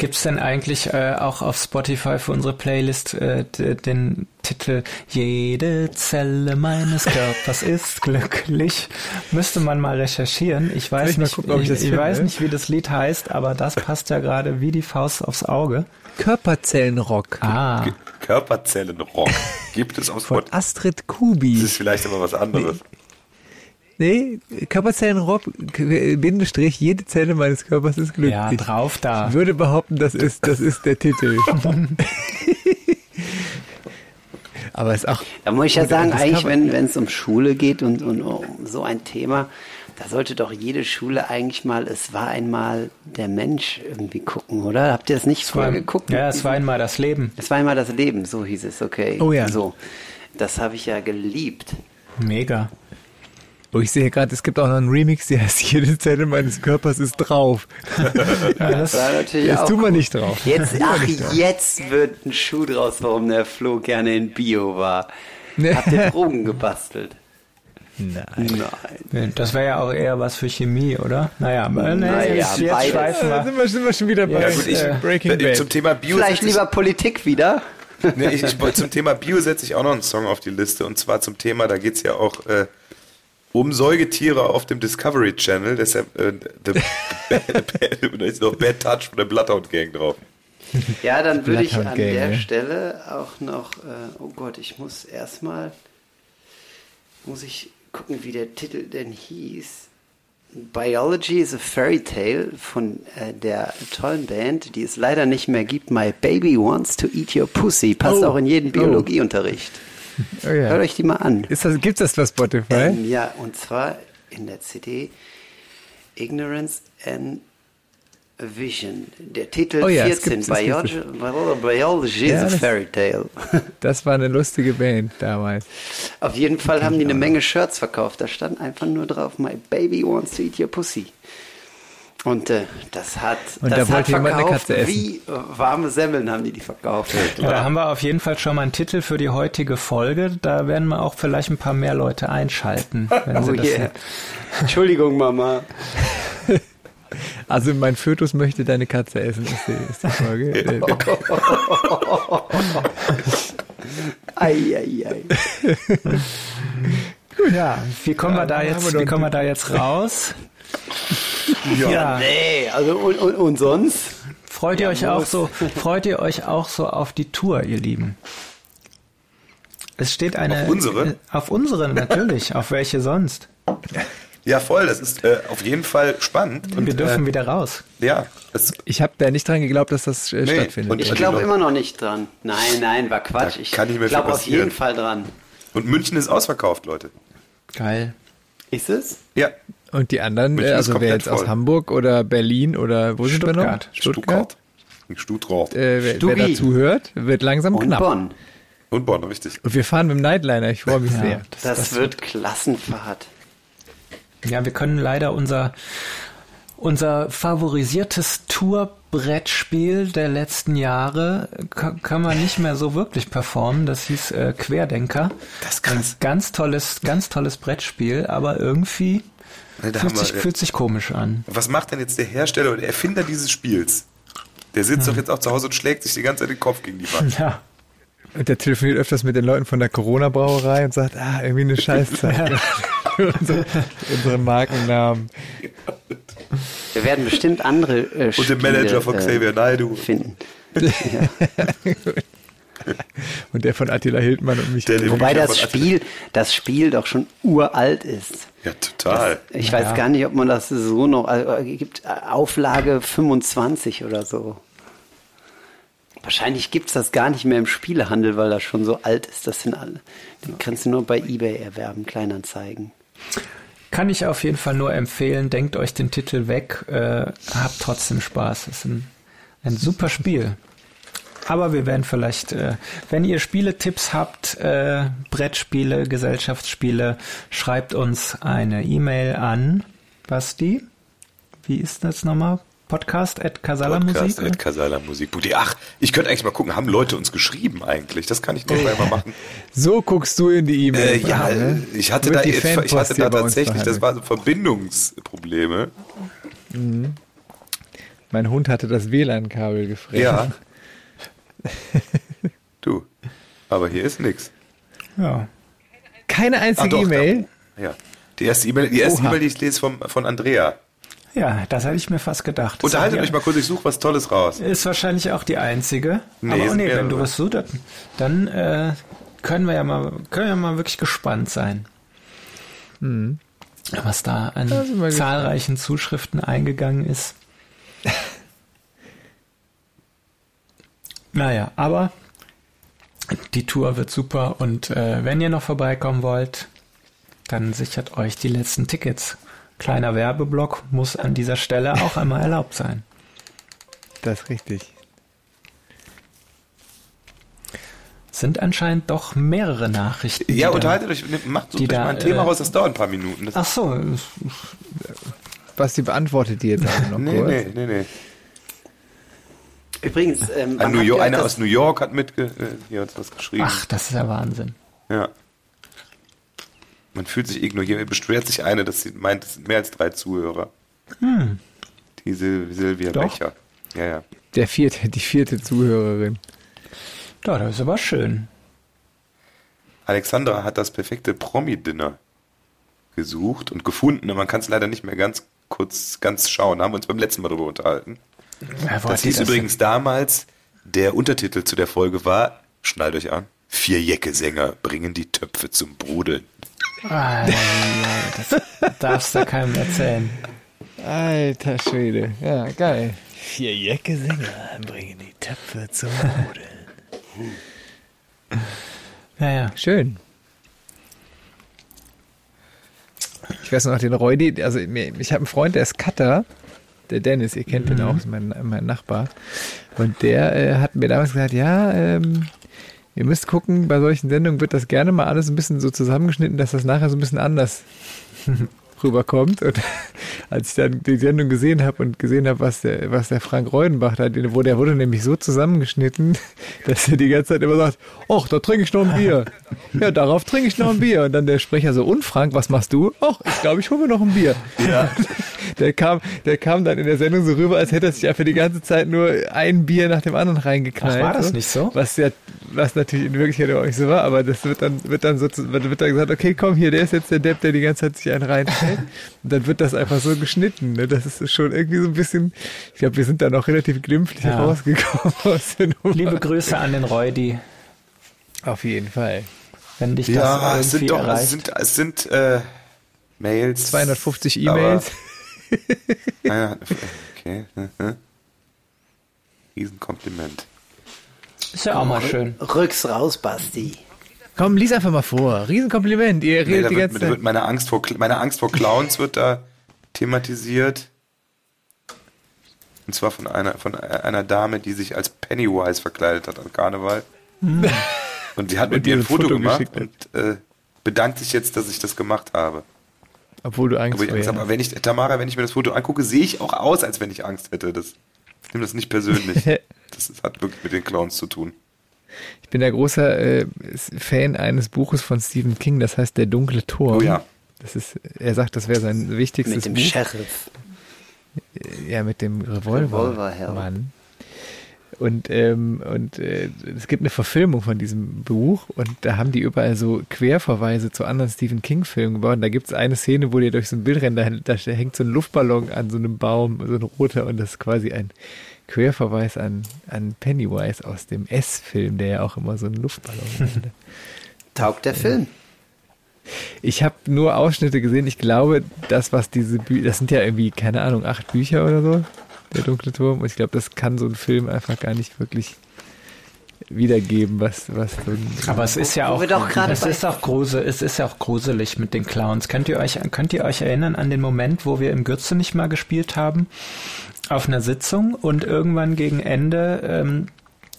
Gibt es denn eigentlich äh, auch auf Spotify für unsere Playlist äh, den Titel Jede Zelle meines Körpers ist glücklich? Müsste man mal recherchieren. Ich weiß, ich nicht, gucken, ich, ich, ich weiß nicht, wie das Lied heißt, aber das passt ja gerade wie die Faust aufs Auge. Körperzellenrock. Ah. Körperzellenrock. Gibt es auf Spotify? Astrid Kubi. Das ist vielleicht aber was anderes. Nee. Körperzellenrob, Bindestrich, jede Zelle meines Körpers ist glücklich. Ja, drauf da. Ich würde behaupten, das ist, das ist der Titel. Aber ist auch. Da muss ich ja sagen, eigentlich, wenn es um Schule geht und, und um so ein Thema, da sollte doch jede Schule eigentlich mal, es war einmal der Mensch irgendwie gucken, oder? Habt ihr das nicht vorher geguckt? Ja, es war einmal das Leben. Es war einmal das Leben, so hieß es, okay. Oh ja. So. Das habe ich ja geliebt. Mega. Oh, ich sehe gerade, es gibt auch noch einen Remix, der heißt Jede Zelle meines Körpers ist drauf. ja, das war natürlich das auch tun wir nicht drauf. Jetzt, ach, jetzt wird ein Schuh draus, warum der Flo gerne in Bio war. Habt ihr Drogen gebastelt? Nein. Nein. Das wäre ja auch eher was für Chemie, oder? Naja, aber nee, naja, jetzt, jetzt schweifen wir. Sind, wir, sind wir schon wieder bei ja, gut, ich, äh, Breaking Bad. Zum Thema Bio Vielleicht lieber Politik wieder. nee, ich, ich, zum Thema Bio setze ich auch noch einen Song auf die Liste. Und zwar zum Thema, da geht es ja auch äh, um Säugetiere auf dem Discovery Channel. Deshalb äh, the, da ist noch Bad Touch von der Bloodhound Gang drauf. Ja, dann würde ich an Gang, der ja. Stelle auch noch, äh, oh Gott, ich muss erstmal, muss ich gucken, wie der Titel denn hieß. Biology is a Fairy Tale von äh, der tollen Band, die es leider nicht mehr gibt. My Baby Wants to Eat Your Pussy. Passt oh. auch in jeden oh. Biologieunterricht. Oh ja. Hört euch die mal an. Ist das, gibt's das bei Spotify? Ähm, ja, und zwar in der CD Ignorance and Vision. Der Titel oh ja, 14, Biology, Biology ja, is a Fairy Tale. Das war eine lustige Band damals. Auf jeden Fall haben die eine Menge Shirts verkauft. Da stand einfach nur drauf, My Baby wants to eat your pussy. Und äh, das hat, und das da hat verkauft wie äh, warme Semmeln haben die die verkauft. Ja, da haben wir auf jeden Fall schon mal einen Titel für die heutige Folge. Da werden wir auch vielleicht ein paar mehr Leute einschalten. Wenn oh sie das yeah. Entschuldigung, Mama. Also mein Fötus möchte deine Katze essen, ist die, ist die Folge. ei, ei, ei. Gut, ja, wie kommen ja, wir da jetzt, wie kommen wir da jetzt raus? Ja, ja. nee, also und, und, und sonst? Freut ihr ja, euch auch so, freut ihr euch auch so auf die Tour, ihr Lieben? Es steht eine. Auf unsere? Auf unsere, natürlich. auf welche sonst? Ja, voll. Das ist äh, auf jeden Fall spannend. Und wir dürfen äh, wieder raus. Ja. ich habe da nicht dran geglaubt, dass das äh, nee, stattfindet. ich glaube immer noch nicht dran. Nein, nein, war Quatsch. Da ich glaube auf jeden Fall dran. Und München ist ausverkauft, Leute. Geil. Ist es? Ja. Und die anderen, München also wer jetzt voll. aus Hamburg oder Berlin oder wo sind wir noch? Stuttgart. Stuttgart. Äh, wer, wer dazu hört, wird langsam Und knapp. Bonn. Und Bonn, richtig. Und wir fahren mit dem Nightliner, ich freue mich ja, sehr. Das, das, das wird Klassenfahrt. Ja, wir können leider unser, unser favorisiertes Tourbrettspiel der letzten Jahre kann man nicht mehr so wirklich performen. Das hieß äh, Querdenker. Das ist krass. Ein ganz tolles, ganz tolles Brettspiel, aber irgendwie ne, fühlt, sich, wir, fühlt sich komisch an. Was macht denn jetzt der Hersteller und Erfinder dieses Spiels? Der sitzt hm. doch jetzt auch zu Hause und schlägt sich die ganze Zeit den Kopf gegen die Wand. Ja. Und der telefoniert öfters mit den Leuten von der Corona-Brauerei und sagt, ah, irgendwie eine Scheißzeit. Ja. unsere, unsere Markennamen. Wir werden bestimmt andere äh, Und den Manager von Xavier äh, Naidu finden. Ja. und der von Attila Hildmann und mich. Wobei das Spiel, das Spiel doch schon uralt ist. Ja, total. Das, ich ja. weiß gar nicht, ob man das so noch, also, gibt Auflage 25 oder so. Wahrscheinlich gibt es das gar nicht mehr im Spielehandel, weil das schon so alt ist. Das sind alle. Den kannst du nur bei eBay erwerben, Kleinanzeigen. Kann ich auf jeden Fall nur empfehlen. Denkt euch den Titel weg. Äh, habt trotzdem Spaß. Ist ein, ein super Spiel. Aber wir werden vielleicht, äh, wenn ihr Spieletipps habt, äh, Brettspiele, Gesellschaftsspiele, schreibt uns eine E-Mail an. Basti, wie ist das nochmal? Podcast at Casala Podcast Musik? at Casala Musik. Ach, ich könnte eigentlich mal gucken, haben Leute uns geschrieben eigentlich? Das kann ich noch mal machen. So guckst du in die E-Mail. Äh, ja, ne? ich hatte da, ich hatte da tatsächlich, das waren so Verbindungsprobleme. Mhm. Mein Hund hatte das WLAN-Kabel gefressen. Ja. du. Aber hier ist nichts. Ja. Keine einzige Ah, E-Mail. Ja. Die erste E-Mail, die erste. E-Mail, die ich lese vom, von Andrea. Ja, das hätte ich mir fast gedacht. Das Unterhaltet euch mal kurz, ich suche was Tolles raus. Ist wahrscheinlich auch die einzige. Nee, Aber oh nee, wenn du was suchst, dann- dann äh, können wir ja mal, können wir ja mal wirklich gespannt sein. Was da an Da wir gespannt. zahlreichen Zuschriften eingegangen ist. naja, aber die Tour wird super und äh, wenn ihr noch vorbeikommen wollt, dann sichert euch die letzten Tickets. Kleiner Werbeblock muss an dieser Stelle auch einmal erlaubt sein. Das ist richtig. Sind anscheinend doch mehrere Nachrichten. Ja, die unterhaltet euch, nehmt- macht so die euch da, mal ein Thema äh, raus, das dauert ein paar Minuten. Das, Ach so, Basti beantwortet die jetzt noch nee, kurz. nee, nee, nee. Übrigens, ähm, Ein New York, einer aus New York hat mitge äh, hier hat was geschrieben. ach, das ist ja Wahnsinn. Ja. Man fühlt sich ignoriert. Beschwert sich eine, dass sie meint, es sind mehr als drei Zuhörer. Die Sil Silvia Hm. Doch. Becher. Ja, ja. Der vierte, die vierte Zuhörerin. Ja, das ist aber schön. Alexandra hat das perfekte Promi-Dinner gesucht und gefunden. Und man kann es leider nicht mehr ganz kurz ganz schauen. Haben wir uns beim letzten Mal darüber unterhalten. Ja, Das hieß übrigens damals, der Untertitel zu der Folge war, schnallt euch an, vier Jecke-Sänger bringen die Töpfe zum Brodeln. Ah, das darfst du keinem erzählen. Alter Schwede. Ja, geil. Vier Jäcke-Sänger bringen die Töpfe zum Brodeln. Ja, ja. Schön. Ich weiß noch, den Reudi, also ich habe einen Freund, der ist Cutter, der Dennis, ihr kennt den auch, ist mein, mein Nachbar. Und der äh, hat mir damals gesagt, ja, ähm, ihr müsst gucken, bei solchen Sendungen wird das gerne mal alles ein bisschen so zusammengeschnitten, dass das nachher so ein bisschen anders rüberkommt. Und als ich dann die Sendung gesehen habe und gesehen habe, was der, was der Frank Reudenbach da, den- wo der wurde nämlich so zusammengeschnitten, dass er die ganze Zeit immer sagt, ach, da trinke ich noch ein Bier. Ja, darauf trinke ich noch ein Bier. Und dann der Sprecher so, und Frank, was machst du? Ach, ich glaube, ich hole mir noch ein Bier. Ja. Der kam, der kam dann in der Sendung so rüber, als hätte er sich einfach die ganze Zeit nur ein Bier nach dem anderen reingeknallt. Ach, war das nicht so? Was ja, was natürlich in Wirklichkeit auch nicht so war, aber das wird dann, wird dann so, wird dann gesagt, okay, komm hier, der ist jetzt der Depp, der die ganze Zeit sich einen reinstellt. Und dann wird das einfach so geschnitten. Ne? Das ist schon irgendwie so ein bisschen, ich glaube, wir sind da noch relativ glimpflich Ja. rausgekommen aus der Nummer. Liebe Grüße an den Reudi, Auf jeden Fall. wenn dich das Ja, es irgendwie sind doch, erreicht. es sind, es sind äh, Mails. 250 aber- E-Mails. Ja, okay. mhm. Riesenkompliment. ist ja auch mal schön. Rücks raus, Basti. Komm, lies einfach mal vor. Riesenkompliment. Ihr Nee, redet da die wird, ganze da wird Zeit. meine Angst vor meine Angst vor Clowns wird da thematisiert. Und zwar von einer von einer Dame, die sich als Pennywise verkleidet hat an Karneval. Und die hat mit mir ein Foto, Foto gemacht geschickt hat. und äh, bedankt sich jetzt, dass ich das gemacht habe. Obwohl du Angst ich habe. aber wenn ich Tamara, wenn ich mir das Foto angucke, sehe ich auch aus, als wenn ich Angst hätte. Das, ich nehme das nicht persönlich. das hat wirklich mit den Clowns zu tun. Ich bin der großer äh, Fan eines Buches von Stephen King, das heißt Der dunkle Turm. Oh ja. Das ist, er sagt, das wäre sein wichtigstes Mit dem Buch. Sheriff. Ja, mit dem Revolver. Revolverheld. Mann. Und, ähm, und äh, es gibt eine Verfilmung von diesem Buch und da haben die überall so Querverweise zu anderen Stephen King-Filmen gebaut. Und da gibt es eine Szene, wo die durch so ein Bild rennen, da, da hängt so ein Luftballon an so einem Baum, so ein roter, und das ist quasi ein Querverweis an, an Pennywise aus dem S-Film, der ja auch immer so einen Luftballon hatte. Taugt der Film? Ich habe nur Ausschnitte gesehen. Ich glaube, das, was diese Bücher, das sind ja irgendwie, keine Ahnung, acht Bücher oder so, der dunkle Turm. Und ich glaube, das kann so ein Film einfach gar nicht wirklich wiedergeben, was, was so ein, Aber es ist ja auch, wir doch gerade es ist auch grusel, es ist ja auch gruselig mit den Clowns. Könnt ihr euch, könnt ihr euch erinnern an den Moment, wo wir im Gürze nicht mal gespielt haben? Auf einer Sitzung und irgendwann gegen Ende, ähm,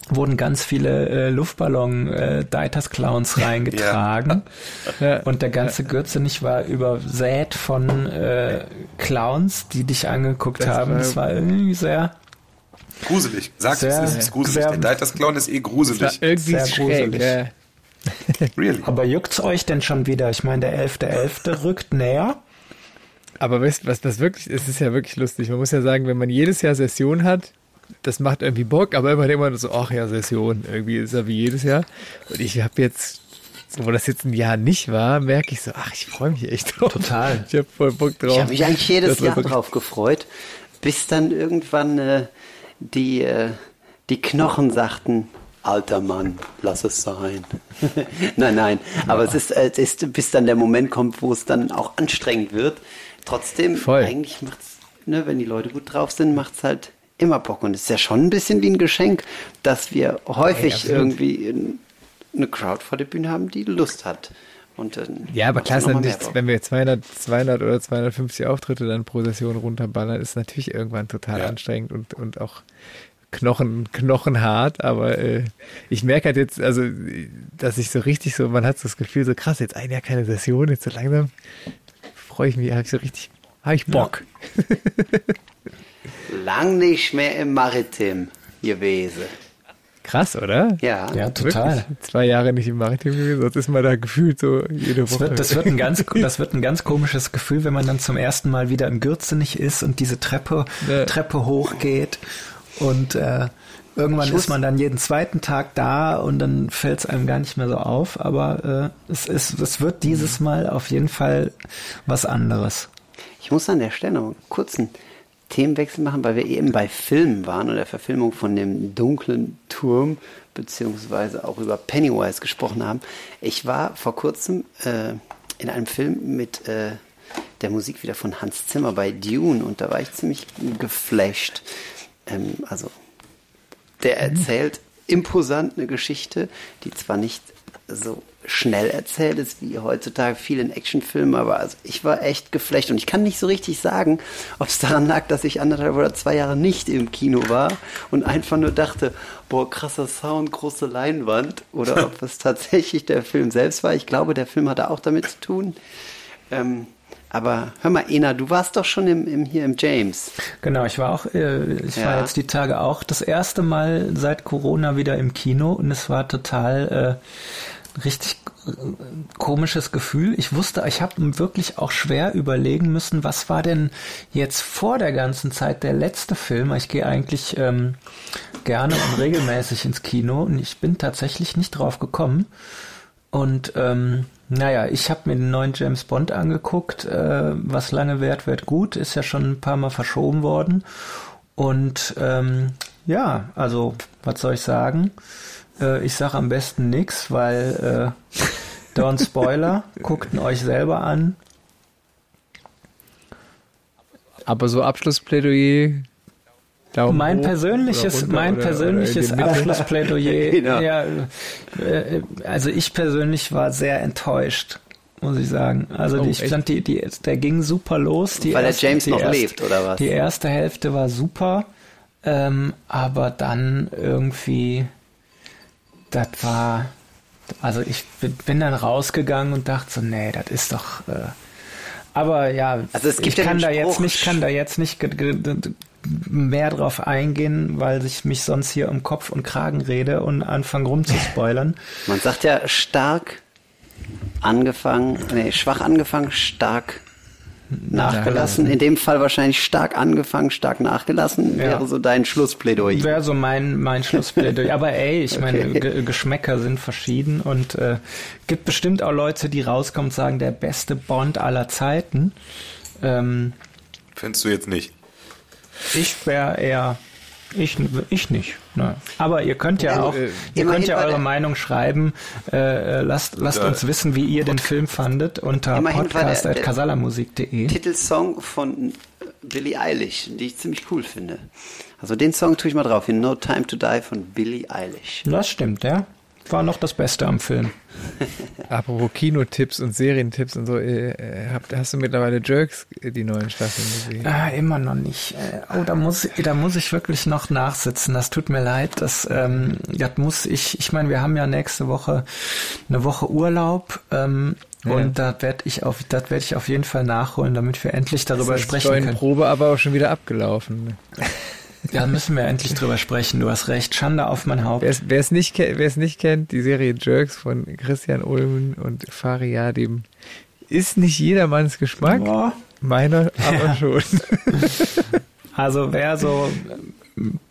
wurden ganz viele äh, Luftballon äh, Deiters Clowns reingetragen Ja. und der ganze Gürze nicht war übersät von äh, Clowns, die dich angeguckt Das haben. Das war irgendwie sehr Gruselig. Sehr- es, es ist gruselig. sehr- Der Deiters Clown ist eh gruselig. irgendwie Sehr schräg. gruselig. Ja. Really. Aber juckt's euch denn schon wieder? Ich meine, der 11.11. rückt näher. Aber weißt du, was das wirklich, es ist ja wirklich lustig. Man muss ja sagen, wenn man jedes Jahr Session hat, das macht irgendwie Bock, aber immer immer so, ach ja, Session, irgendwie ist ja wie jedes Jahr. Und ich habe jetzt, wo das jetzt ein Jahr nicht war, merke ich so, ach, ich freue mich echt drauf. Total. Ich habe voll Bock drauf. Ich habe mich eigentlich jedes Jahr drauf gefreut, bis dann irgendwann äh, die, äh, die Knochen sagten, alter Mann, lass es sein. nein, nein, aber es ist, es ist, bis dann der Moment kommt, wo es dann auch anstrengend wird. Trotzdem, Voll. eigentlich macht's, ne, wenn die Leute gut drauf sind, macht es halt immer Bock. Und es ist ja schon ein bisschen wie ein Geschenk, dass wir häufig absolut. irgendwie in- eine Crowd vor der Bühne haben, die Lust hat. Und dann Ja, aber klar ist mehr Bock. wenn wir 200, 200 oder 250 Auftritte dann pro Session runterballern, ist natürlich irgendwann total Ja. anstrengend und, und auch Knochen, knochenhart, aber äh, ich merke halt jetzt, also, dass ich so richtig so, man hat so das Gefühl, so krass, jetzt ein Jahr keine Session, jetzt so langsam freue ich mich, habe ich so richtig, habe ich Bock. Lang nicht mehr im Maritim gewesen. Krass, oder? Ja. Ja, total. Wirklich? Zwei Jahre nicht im Maritim gewesen, sonst ist man da gefühlt so jede Das Woche. wird, das, wird ein ganz, das wird ein ganz komisches Gefühl, wenn man dann zum ersten Mal wieder im Gürzenich ist und diese Treppe, Ja. Treppe hochgeht und äh, irgendwann ist man dann jeden zweiten Tag da und dann fällt es einem gar nicht mehr so auf, aber äh, es, ist, es wird dieses Mal auf jeden Fall was anderes. Ich muss an der Stelle noch einen kurzen Themenwechsel machen, weil wir eben bei Filmen waren und der Verfilmung von dem dunklen Turm, beziehungsweise auch über Pennywise gesprochen haben. Ich war vor kurzem äh, in einem Film mit äh, der Musik wieder von Hans Zimmer bei Dune und da war ich ziemlich geflasht. Ähm, also der erzählt imposant eine Geschichte, die zwar nicht so schnell erzählt ist wie heutzutage viel in Actionfilmen, aber also ich war echt geflecht und ich kann nicht so richtig sagen, ob es daran lag, dass ich anderthalb oder zwei Jahre nicht im Kino war und einfach nur dachte, boah, krasser Sound, große Leinwand oder ob es tatsächlich der Film selbst war. Ich glaube, der Film hatte auch damit zu tun. Ähm, aber hör mal, Ena, du warst doch schon im, im, hier im James. Genau, ich war auch, äh, ich war Ja. jetzt die Tage auch das erste Mal seit Corona wieder im Kino und es war total äh, richtig äh, komisches Gefühl. Ich wusste, ich habe wirklich auch schwer überlegen müssen, was war denn jetzt vor der ganzen Zeit der letzte Film. Ich gehe eigentlich ähm, gerne und regelmäßig ins Kino und ich bin tatsächlich nicht drauf gekommen. Und ähm, naja, ich habe mir den neuen James Bond angeguckt. Äh, was lange währt, wird gut. Ist ja schon ein paar Mal verschoben worden. Und ähm, ja, also was soll ich sagen? Äh, ich sage am besten nix, weil äh, don't Spoiler. Guckt ihn euch selber an. Aber so Abschlussplädoyer. Daumen Mein hoch persönliches, mein persönliches? Abschlussplädoyer. Genau. ja, äh, also ich persönlich war sehr enttäuscht, muss ich sagen. Also Oh, ich echt? fand die, die, der ging super los. Die Weil der erste- James die noch erste- lebt, oder was? Die erste Hälfte war super, ähm, aber dann irgendwie, das war, also ich bin- dann rausgegangen und dachte so, nee, das ist doch. Äh, aber ja, Also es gibt ich kann da jetzt nicht, kann da jetzt nicht mehr drauf eingehen, weil ich mich sonst hier um Kopf und Kragen rede und anfange rumzuspoilern. Man sagt ja stark angefangen, nee, schwach angefangen, stark nachgelassen. In dem Fall wahrscheinlich stark angefangen, stark nachgelassen, Ja. wäre so dein Schlussplädoyer. Wäre so mein, mein Schlussplädoyer. Aber ey, ich meine, Okay. Ge- Geschmäcker sind verschieden und äh, gibt bestimmt auch Leute, die rauskommen und sagen, der beste Bond aller Zeiten. Ähm, Findest du jetzt nicht? Ich wäre eher, ich, ich nicht. Ne. Aber ihr könnt ja Ja, auch, äh, ihr könnt ja eure Meinung schreiben. Äh, äh, lasst lasst Ja. uns wissen, wie ihr den Film fandet unter podcast.kasalamusik.de. Titelsong von Billie Eilish, die ich ziemlich cool finde. Also den Song tue ich mal drauf, hier No Time to Die von Billie Eilish. Das stimmt, ja. War noch das Beste am Film. Apropos Kinotipps und Serientipps und so, äh, äh, hast du mittlerweile Jerks äh, die neuen Staffeln gesehen? Ah, immer noch nicht. Äh, Oh, da muss, da muss ich wirklich noch nachsitzen. Das tut mir leid. Das, ähm, das muss ich. Ich meine, wir haben ja nächste Woche eine Woche Urlaub. Ähm, Ja. Und da werde ich auf, das werde ich auf jeden Fall nachholen, damit wir endlich darüber Das ist sprechen können. Probe aber auch schon wieder abgelaufen. Da müssen wir endlich drüber sprechen. Du hast recht. Schande auf mein Haupt. Wer es- nicht, nicht kennt, die Serie Jerks von Christian Ulmen und Fariadim ist nicht jedermanns Geschmack. Boah, Meiner aber schon. Also wer so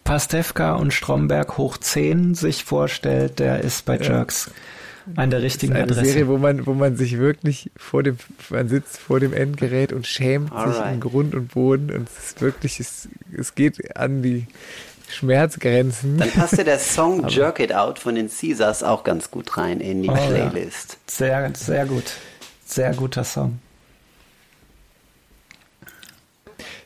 Pastewka und Stromberg hoch 10 sich vorstellt, der ist bei Jerks an der richtigen eine Adresse. Serie, wo man, wo man sich wirklich vor dem, man sitzt vor dem Endgerät und schämt Alright. sich in Grund und Boden und es ist wirklich, es, es geht an die Schmerzgrenzen. Dann passt ja der Song Jerk It Out von den Caesars auch ganz gut rein in die Oh, ja. Playlist. Sehr, sehr gut. Sehr guter Song.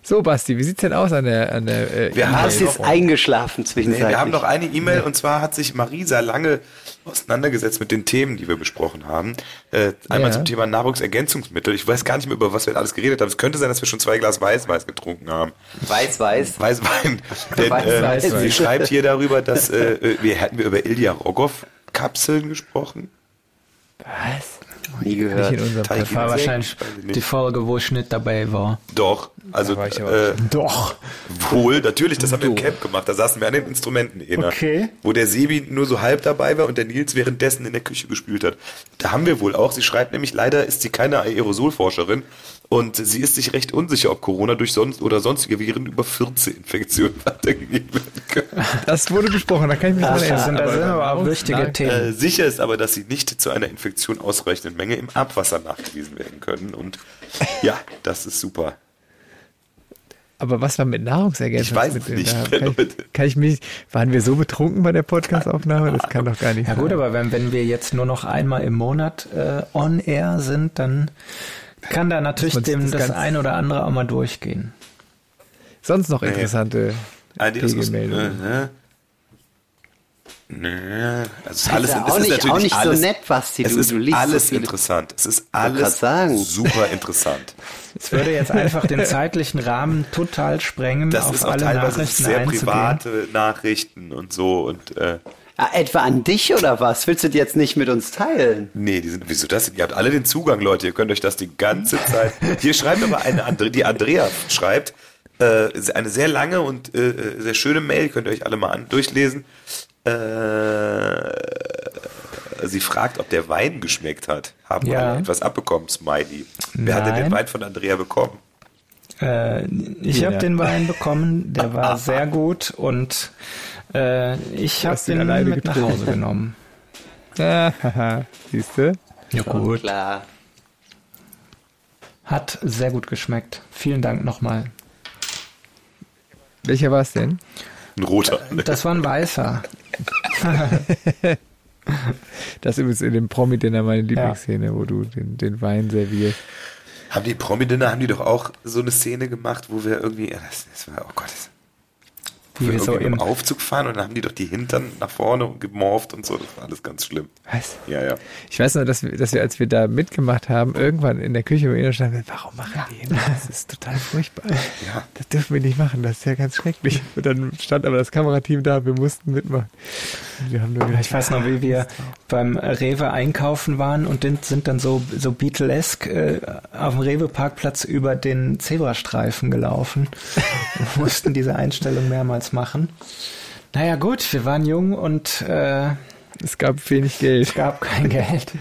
So, Basti, wie sieht's denn aus an der, an der äh, Wir haben Hast ist noch- eingeschlafen Nee, zwischenzeitlich. wir haben noch eine E-Mail und zwar hat sich Marisa lange auseinandergesetzt mit den Themen, die wir besprochen haben. Äh, einmal Ja. zum Thema Nahrungsergänzungsmittel. Ich weiß gar nicht mehr, über was wir alles geredet haben. Es könnte sein, dass wir schon zwei Glas Weißweiß getrunken haben. Weiß, weiß. Weißwein. Denn Weißwein. äh, sie schreibt hier darüber, dass äh, äh, wir hätten wir über Ilya Rogoff Kapseln gesprochen. Was? Nie Nicht in gehört. unserem Das war wahrscheinlich Weiß die Folge, wo Schnitt dabei war. Doch, also Da war ich aber äh, Doch. wohl, natürlich, das haben wir im Camp gemacht. Da saßen wir an den Instrumenten, Ena, Okay. wo der Sebi nur so halb dabei war und der Nils währenddessen in der Küche gespült hat. Da haben wir wohl auch, sie schreibt nämlich, leider ist sie keine Aerosolforscherin und sie ist sich recht unsicher, ob Corona durch sonst oder sonstige Viren über 14 Infektionen weitergegeben werden können. Das wurde besprochen, da kann ich mich Das erinnern. sind, da sind aber auch wichtige Nein. Themen. Äh, sicher ist aber, dass sie nicht zu einer Infektion ausreichenden Menge im Abwasser nachgewiesen werden können und ja, das ist super. Aber was war mit Nahrungsergänzungsmitteln? Ich weiß es nicht kann, ich, kann ich mich, waren wir so betrunken bei der Podcastaufnahme? Das kann doch gar nicht Ja sein. gut, aber wenn, wenn wir jetzt nur noch einmal im Monat äh, on air sind, dann kann da natürlich dem das das, ein oder andere auch mal durchgehen. Sonst noch interessante nee, das ist, äh, Pegelmeldungen. Nee, also es alles, ist ja es auch ist nicht- natürlich auch nicht so alles, nett, Basti, Es du- ist du liest so alles viele- interessant. Es ist alles sagen. super interessant. Es würde jetzt einfach den zeitlichen Rahmen total sprengen, Das auf ist auch alle teilweise Nachrichten sehr private Nachrichten und so und äh, Ah, etwa an dich oder was? Willst du die jetzt nicht mit uns teilen? nee, die sind, wieso das? Ihr habt alle den Zugang, Leute. Ihr könnt euch das die ganze Zeit. Hier schreibt aber eine Andre, die Andrea schreibt äh, eine sehr lange und äh, äh, sehr schöne Mail. Könnt ihr euch alle mal an, durchlesen. Äh, sie fragt, ob der Wein geschmeckt hat. Haben Ja. alle etwas abbekommen, Smiley. Wer hat denn den. Wein von Andrea bekommen? Äh, ich Ja. habe den Wein bekommen, der war sehr gut und äh, ich habe den alleine mit nach getrunken. Hause genommen. Siehst du? Ja gut. Klar. Hat sehr gut geschmeckt. Vielen Dank nochmal. Welcher war es denn? Ein roter. Das war ein weißer. Das ist übrigens in dem Promi-Dinner meine Lieblingsszene, wo du den, den Wein servierst. Haben die Promi-Dinner, haben die doch auch so eine Szene gemacht, wo wir irgendwie, ja, das, das war, oh Gott, das, Wie wir wir so irgendwie im Aufzug fahren und dann haben die doch die Hintern nach vorne gemorpht und so, das war alles ganz schlimm. Was? Ja, ja. Ich weiß noch, dass wir, dass wir, als wir da mitgemacht haben, irgendwann in der Küche bei Ihnen standen, warum machen die denn das? Das ist total furchtbar. Ja. Das dürfen wir nicht machen, das ist ja ganz schrecklich. Und dann stand aber das Kamerateam da, wir mussten mitmachen. Wir haben nur gedacht, ich weiß noch, wie wir beim Rewe einkaufen waren und sind dann so, so Beatlesk äh, auf dem Rewe-Parkplatz über den Zebrastreifen gelaufen und mussten diese Einstellung mehrmals machen. Naja gut, wir waren jung und äh, es gab wenig Geld. es gab kein Geld.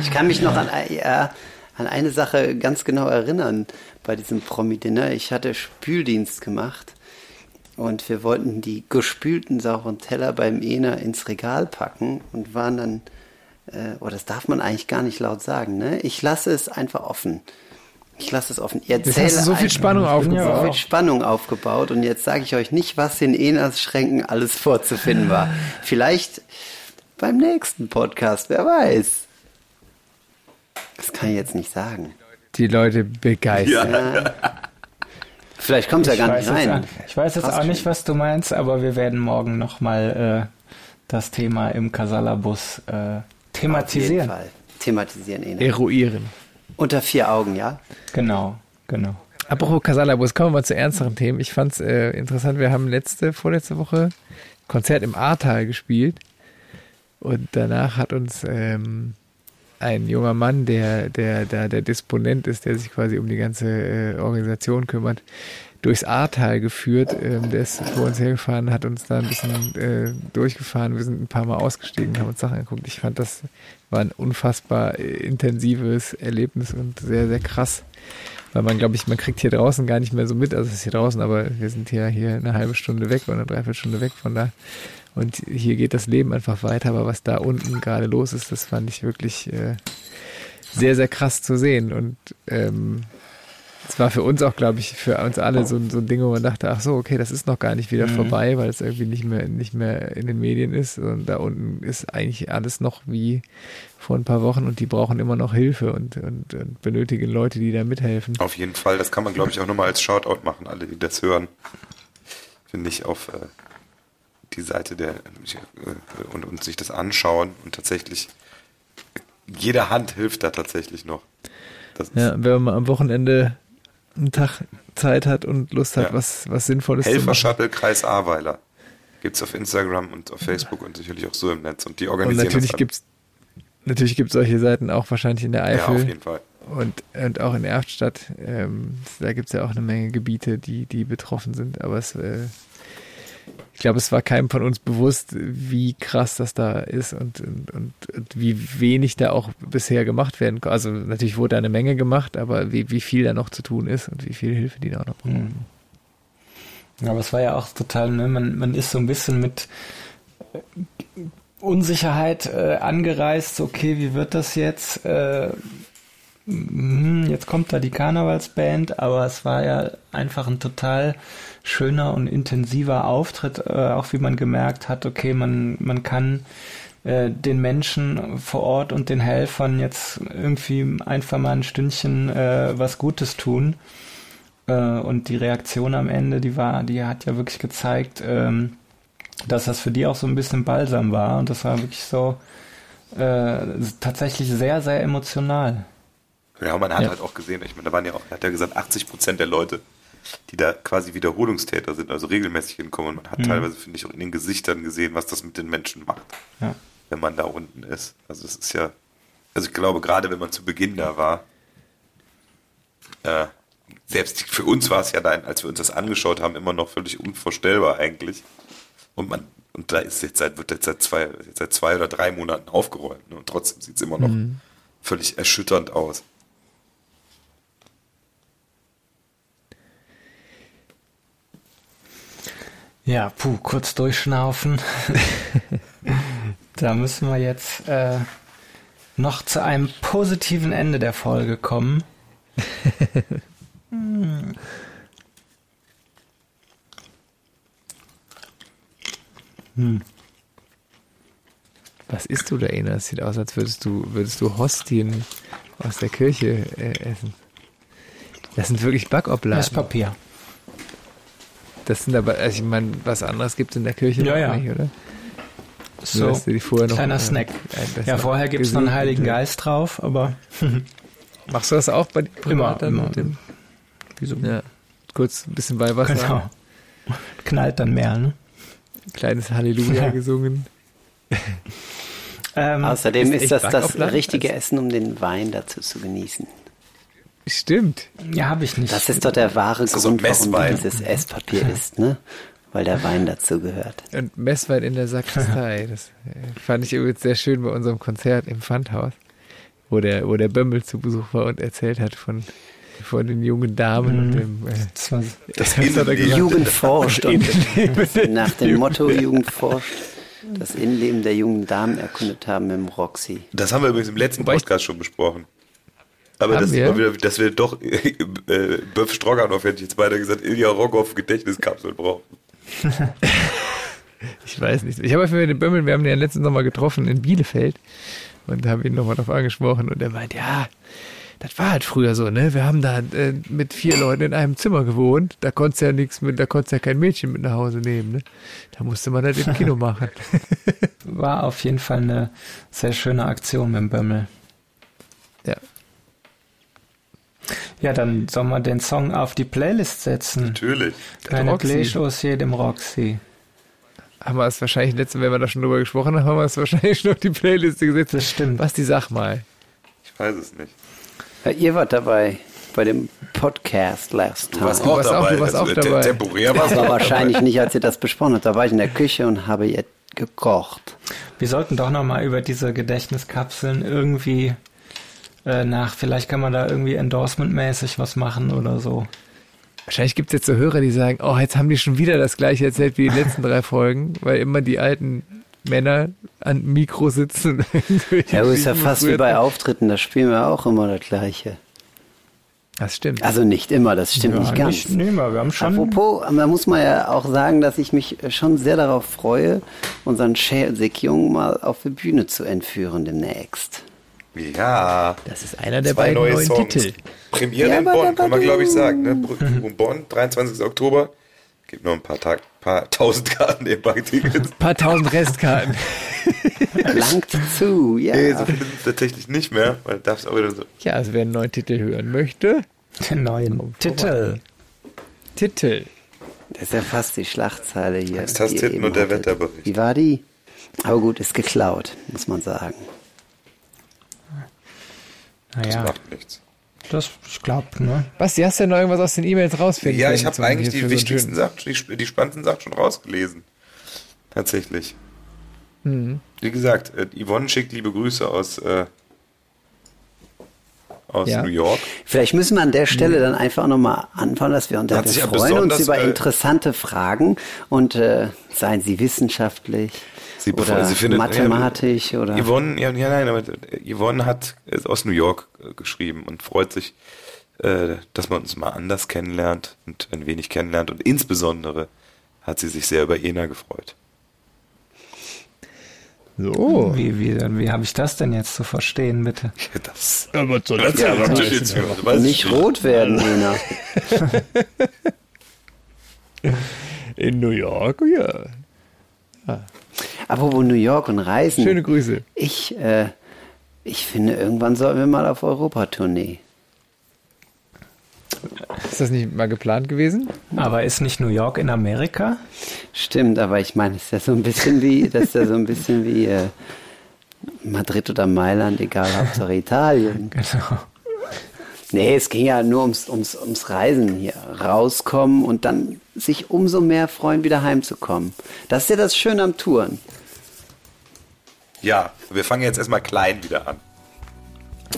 Ich kann mich noch an, äh, an eine Sache ganz genau erinnern bei diesem Promi-Dinner. Ich hatte Spüldienst gemacht und wir wollten die gespülten sauren Teller beim Ener ins Regal packen und waren dann, äh, oh, das darf man eigentlich gar nicht laut sagen, ne? Ich lasse es einfach offen. Ich lasse es offen. Jetzt hast du so viel Spannung so aufgebaut. viel Spannung aufgebaut und jetzt sage ich euch nicht, was in Enas Schränken alles vorzufinden war. Vielleicht beim nächsten Podcast, wer weiß. Das kann ich jetzt nicht sagen. Die Leute begeistern. Ja. Vielleicht kommt es ja gar nicht rein. ich weiß jetzt Fast auch nicht, was du meinst, aber wir werden morgen nochmal äh, das Thema im Casala-Bus äh, Auf jeden thematisieren. Fall. Thematisieren, Ena. Eruieren. Unter vier Augen, ja? Genau, genau. Apropos Casalabus, kommen wir mal zu ernsteren Themen. Ich fand's äh, interessant, wir haben letzte, vorletzte Woche Konzert im Ahrtal gespielt und danach hat uns ähm, ein junger Mann, der der da der Disponent ist, der sich quasi um die ganze äh, Organisation kümmert, durchs Ahrtal geführt. Ähm, der ist vor uns hergefahren, hat uns da ein bisschen äh, durchgefahren. Wir sind ein paar Mal ausgestiegen, haben uns Sachen angeguckt. Ich fand, das war ein unfassbar intensives Erlebnis und sehr, sehr krass. Weil man, glaube ich, man kriegt hier draußen gar nicht mehr so mit. Also es ist hier draußen, aber wir sind hier, hier eine halbe Stunde weg oder eine Dreiviertelstunde weg von da. Und hier geht das Leben einfach weiter. Aber was da unten gerade los ist, das fand ich wirklich äh, sehr, sehr krass zu sehen. Und ähm, es war für uns auch, glaube ich, für uns alle so, so ein Ding, wo man dachte, ach so, okay, das ist noch gar nicht wieder mhm. vorbei, weil es irgendwie nicht mehr, nicht mehr in den Medien ist. Und da unten ist eigentlich alles noch wie vor ein paar Wochen und die brauchen immer noch Hilfe und, und, und benötigen Leute, die da mithelfen. Auf jeden Fall, das kann man, glaube ich, auch nochmal als Shoutout machen, alle, die das hören. Finde ich auf äh, die Seite der äh, und, und sich das anschauen und tatsächlich jede Hand hilft da tatsächlich noch. ja, wenn man am Wochenende einen Tag Zeit hat und Lust hat, ja. was, was Sinnvolles Helfer zu machen. Shuttle Kreis Ahrweiler. Gibt es auf Instagram und auf Facebook und sicherlich auch so im Netz. Und die organisieren und natürlich gibt es natürlich gibt's solche Seiten auch wahrscheinlich in der Eifel. Ja, auf jeden Fall. Und, und auch in Erftstadt. Ähm, da gibt es ja auch eine Menge Gebiete, die, die betroffen sind. Aber es äh, ich glaube, es war keinem von uns bewusst, wie krass das da ist und, und, und, und, wie wenig da auch bisher gemacht werden kann. Also natürlich wurde da eine Menge gemacht, aber wie, wie viel da noch zu tun ist und wie viel Hilfe die da auch noch brauchen. Ja, aber es war ja auch total, ne, man, man ist so ein bisschen mit Unsicherheit äh, angereist, okay, wie wird das jetzt? Äh, jetzt kommt da die Karnevalsband, aber es war ja einfach ein total schöner und intensiver Auftritt, äh, auch wie man gemerkt hat, okay, man, man kann äh, den Menschen vor Ort und den Helfern jetzt irgendwie einfach mal ein Stündchen äh, was Gutes tun. Äh, und die Reaktion am Ende, die war, die hat ja wirklich gezeigt, ähm, dass das für die auch so ein bisschen Balsam war und das war wirklich so äh, tatsächlich sehr, sehr emotional. Ja, man hat ja. halt auch gesehen, ich meine, da waren ja auch, er hat ja gesagt, 80 Prozent der Leute die da quasi Wiederholungstäter sind, also regelmäßig hinkommen. Man hat mhm. teilweise, finde ich, auch in den Gesichtern gesehen, was das mit den Menschen macht, ja. wenn man da unten ist. Also es ist ja, also ich glaube, gerade wenn man zu Beginn da war, äh, selbst für uns war es ja dann, als wir uns das angeschaut haben, immer noch völlig unvorstellbar eigentlich. Und man, und da ist jetzt seit, wird jetzt seit zwei, jetzt seit zwei oder drei Monaten aufgeräumt. Ne? Und trotzdem sieht es immer noch mhm. völlig erschütternd aus. Ja, puh, kurz durchschnaufen. da müssen wir jetzt äh, noch zu einem positiven Ende der Folge kommen. hm. Hm. Was isst du da, Ena? Es sieht aus, als würdest du, würdest du Hostien aus der Kirche äh, essen. Das sind wirklich Backobladen. Das ist Papier. Das sind aber, also ich meine, was anderes gibt es in der Kirche ja, ja. nicht, oder? So, so die vorher noch kleiner Snack. Ja, vorher gibt es noch einen Heiligen Geist drauf, aber... Machst du das auch bei privat? Immer, immer. Dem, Wieso? Ja, kurz ein bisschen Weihwasser. Genau. Knallt dann mehr, ne? Kleines Halleluja ja. gesungen. Ähm, Außerdem ist, ist das das richtige Essen, um den Wein dazu zu genießen. Stimmt. Ja, habe ich nicht. Das ist doch der wahre das Grund, warum dieses Esspapier ist, ne? Weil der Wein dazu gehört. Und Messwein in der Sakristei. Das äh, fand ich übrigens sehr schön bei unserem Konzert im Pfandhaus, wo der, wo der Bömmel zu Besuch war und erzählt hat von, von den jungen Damen mhm. und dem. Äh, das war, das das hat er Jugend forscht. Und nach dem Motto Jugend forscht das Innenleben der jungen Damen erkundet haben im Roxy. Das haben wir übrigens im letzten Podcast schon besprochen. Aber das, wir? Wieder, dass wir doch äh, Böff Stroganoff, hätte ich jetzt weiter gesagt, Ilja Rogoff Gedächtniskapsel brauchen. ich weiß nicht. Ich habe für den Bömmel, wir haben den ja letztens nochmal getroffen in Bielefeld und haben ihn nochmal darauf angesprochen und er meint, ja, das war halt früher so, ne? Wir haben da äh, mit vier Leuten in einem Zimmer gewohnt. Da konntest ja nichts mit, da konntest ja kein Mädchen mit nach Hause nehmen, ne? Da musste man halt im Kino machen. War auf jeden Fall eine sehr schöne Aktion mit dem Bömmel. Ja, ja, dann soll man den Song auf die Playlist setzen. Natürlich. Keine Playshows jedem Roxy. Haben wir es wahrscheinlich, letzte, wenn wir da schon drüber gesprochen haben, haben wir es wahrscheinlich schon auf die Playlist gesetzt. Das stimmt. Was die sag mal. Ich weiß es nicht. Ja, ihr wart dabei. bei dem Podcast last time. Du warst auch warst dabei. auch- du warst also, auch dabei. Temporär Das warst war du wahrscheinlich nicht, als ihr das besprochen habt. Da war ich in der Küche und habe jetzt gekocht. Wir sollten doch nochmal über diese Gedächtniskapseln irgendwie äh, nach, vielleicht kann man da irgendwie endorsement-mäßig was machen oder so. Wahrscheinlich gibt es jetzt so Hörer, die sagen, oh, jetzt haben die schon wieder das gleiche erzählt wie die letzten drei Folgen, weil immer die alten Männer an Mikro sitzen. Ja, das ist ja fast wie bei Auftritten, da spielen wir auch immer das Gleiche. Das stimmt. Also nicht immer, das stimmt ja, nicht ganz. nee, mal, wir haben schon. Apropos, da muss man ja auch sagen, dass ich mich schon sehr darauf freue, unseren Schelsig Jung mal auf die Bühne zu entführen demnächst. Ja. das ist einer der Zwei beiden neue neuen Songs. Titel. Premiere Ja, in Bonn, kann man glaube ich sagen. Ne? Bonn, 23. Oktober. Gibt noch ein paar Tag, paar tausend Karten, nee, paar Tickets. Ein paar tausend Restkarten. Langt zu, ja. Nee, so viele sind es tatsächlich nicht mehr, weil da darf es auch wieder so. Ja, also wer einen neuen Titel hören möchte, Den neuen Titel. Titel. Das ist ja fast die Schlagzeile hier. Das Titten und der hattet. Wetterbericht. Wie war die? Aber gut, ist geklaut, muss man sagen. Das Naja, macht nichts. das, ich glaube, ne? Basti, hast du denn noch irgendwas aus den E-Mails rausfinden Ja, ich habe eigentlich die so wichtigsten schönen- Sachen, die, die spannendsten Sachen schon rausgelesen. Tatsächlich. Mhm. Wie gesagt, äh, Yvonne schickt liebe Grüße aus, äh, aus Ja. New York. Vielleicht müssen wir an der Stelle dann einfach nochmal anfangen, dass wir, ja freuen uns über äh, interessante Fragen und äh, seien sie wissenschaftlich Sie, oder sie findet- mathematisch oder Yvonne, ja, ja, nein, aber Yvonne hat ist aus New York äh, geschrieben und freut sich, äh, dass man uns mal anders kennenlernt und ein wenig kennenlernt und insbesondere hat sie sich sehr über Ena gefreut. So. Wie, wie, wie habe ich das denn jetzt zu verstehen, bitte? Ja, das, Aber so das ja, natürlich jetzt, nicht rot werden, Lena. In New York, ja. Apropos New York und Reisen. Schöne Grüße. Ich, äh, ich finde, irgendwann sollten wir mal auf Europatournee. Ist das nicht mal geplant gewesen? Aber ist nicht New York in Amerika? Stimmt, aber ich meine, es ist ja so ein bisschen wie, das ist ja so ein bisschen wie äh, Madrid oder Mailand, egal, Hauptsache Italien. Genau. Nee, es ging ja nur ums, ums, ums Reisen hier. Rauskommen und dann sich umso mehr freuen, wieder heimzukommen. Das ist ja das Schöne am Touren. Ja, wir fangen jetzt erstmal klein wieder an.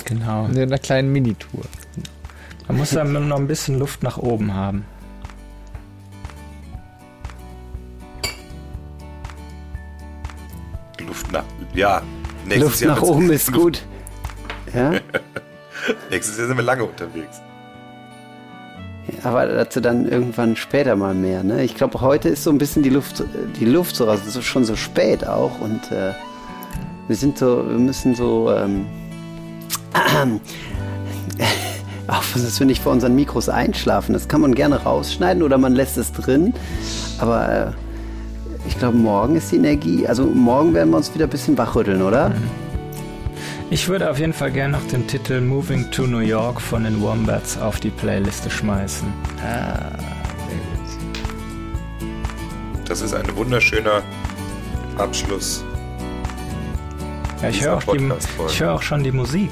Genau. In einer kleinen Minitour. Man muss dann noch ein bisschen Luft nach oben haben. Luft nach, ja. Nächstes Luft Jahr nach oben ist gut. Ja? Nächstes Jahr sind wir lange unterwegs. Aber dazu dann irgendwann später mal mehr. Ne? Ich glaube, heute ist so ein bisschen die Luft, die Luft so raus. Es ist schon so spät auch und äh, wir sind so, wir müssen so ähm, aufpassen, dass wir nicht vor unseren Mikros einschlafen. Das kann man gerne rausschneiden oder man lässt es drin. Aber äh, ich glaube, morgen ist die Energie. Also morgen werden wir uns wieder ein bisschen wachrütteln, oder? Ich würde auf jeden Fall gerne noch den Titel Moving to New York von den Wombats auf die Playliste schmeißen. Das ist ein wunderschöner Abschluss. Ja, ich höre auch, die- Podcast-Folge. ich hör auch schon die Musik.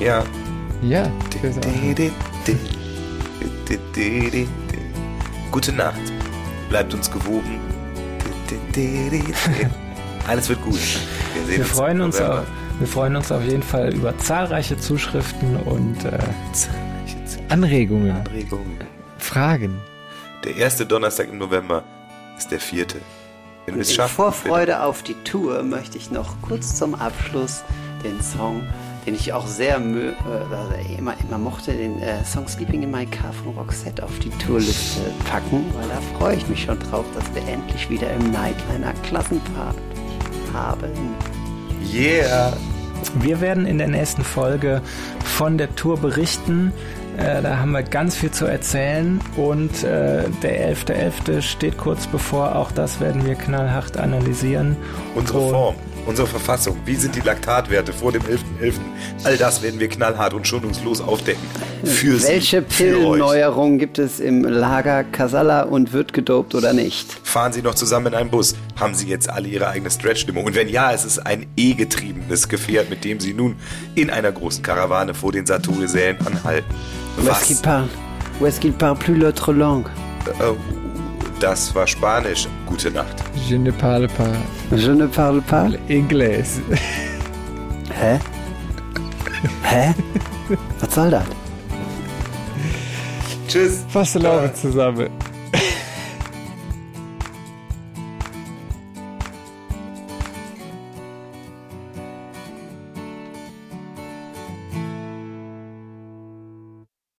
Ja. Ja, Gute Nacht. Bleibt uns gewogen. Alles wird gut. Wir, sehen Wir freuen, uns auf, wir freuen uns auf jeden Fall über zahlreiche Zuschriften und äh, Anregungen, Anregungen. Fragen. Der erste Donnerstag im November ist der vierte. In schaffen. Vorfreude auf die Tour möchte ich noch kurz zum Abschluss den Song, den ich auch sehr mö äh, also immer, immer mochte, den äh, Song Sleeping in My Car von Roxette auf die Tourliste packen, weil da freue ich mich schon drauf, dass wir endlich wieder im Nightliner Klassenfahrt haben. Yeah. wir werden in der nächsten Folge von der Tour berichten. Äh, da haben wir ganz viel zu erzählen und äh, der 11.11. steht kurz bevor. Auch das werden wir knallhart analysieren. Unsere Form. Unsere Verfassung, wie sind die Laktatwerte vor dem 11.11. .11. All das werden wir knallhart und schonungslos aufdecken. Für Welche Sie. Pillenneuerung gibt es im Lager Casala und wird gedopt oder nicht? Fahren Sie noch zusammen in einem Bus? Haben Sie jetzt alle Ihre eigene Stretch-Stimmung? Und wenn ja, es ist ein E-getriebenes Gefährt, mit dem Sie nun in einer großen Karawane vor den Sartorisälen anhalten. Où est-ce qu'il parle? Qu'il parle plus l'autre langue? Äh, das war Spanisch. Gute Nacht. Je ne parle pas Je ne parle pas. Inglés. Hä? Hä? Was soll das? Tschüss. Fasse Laube zusammen.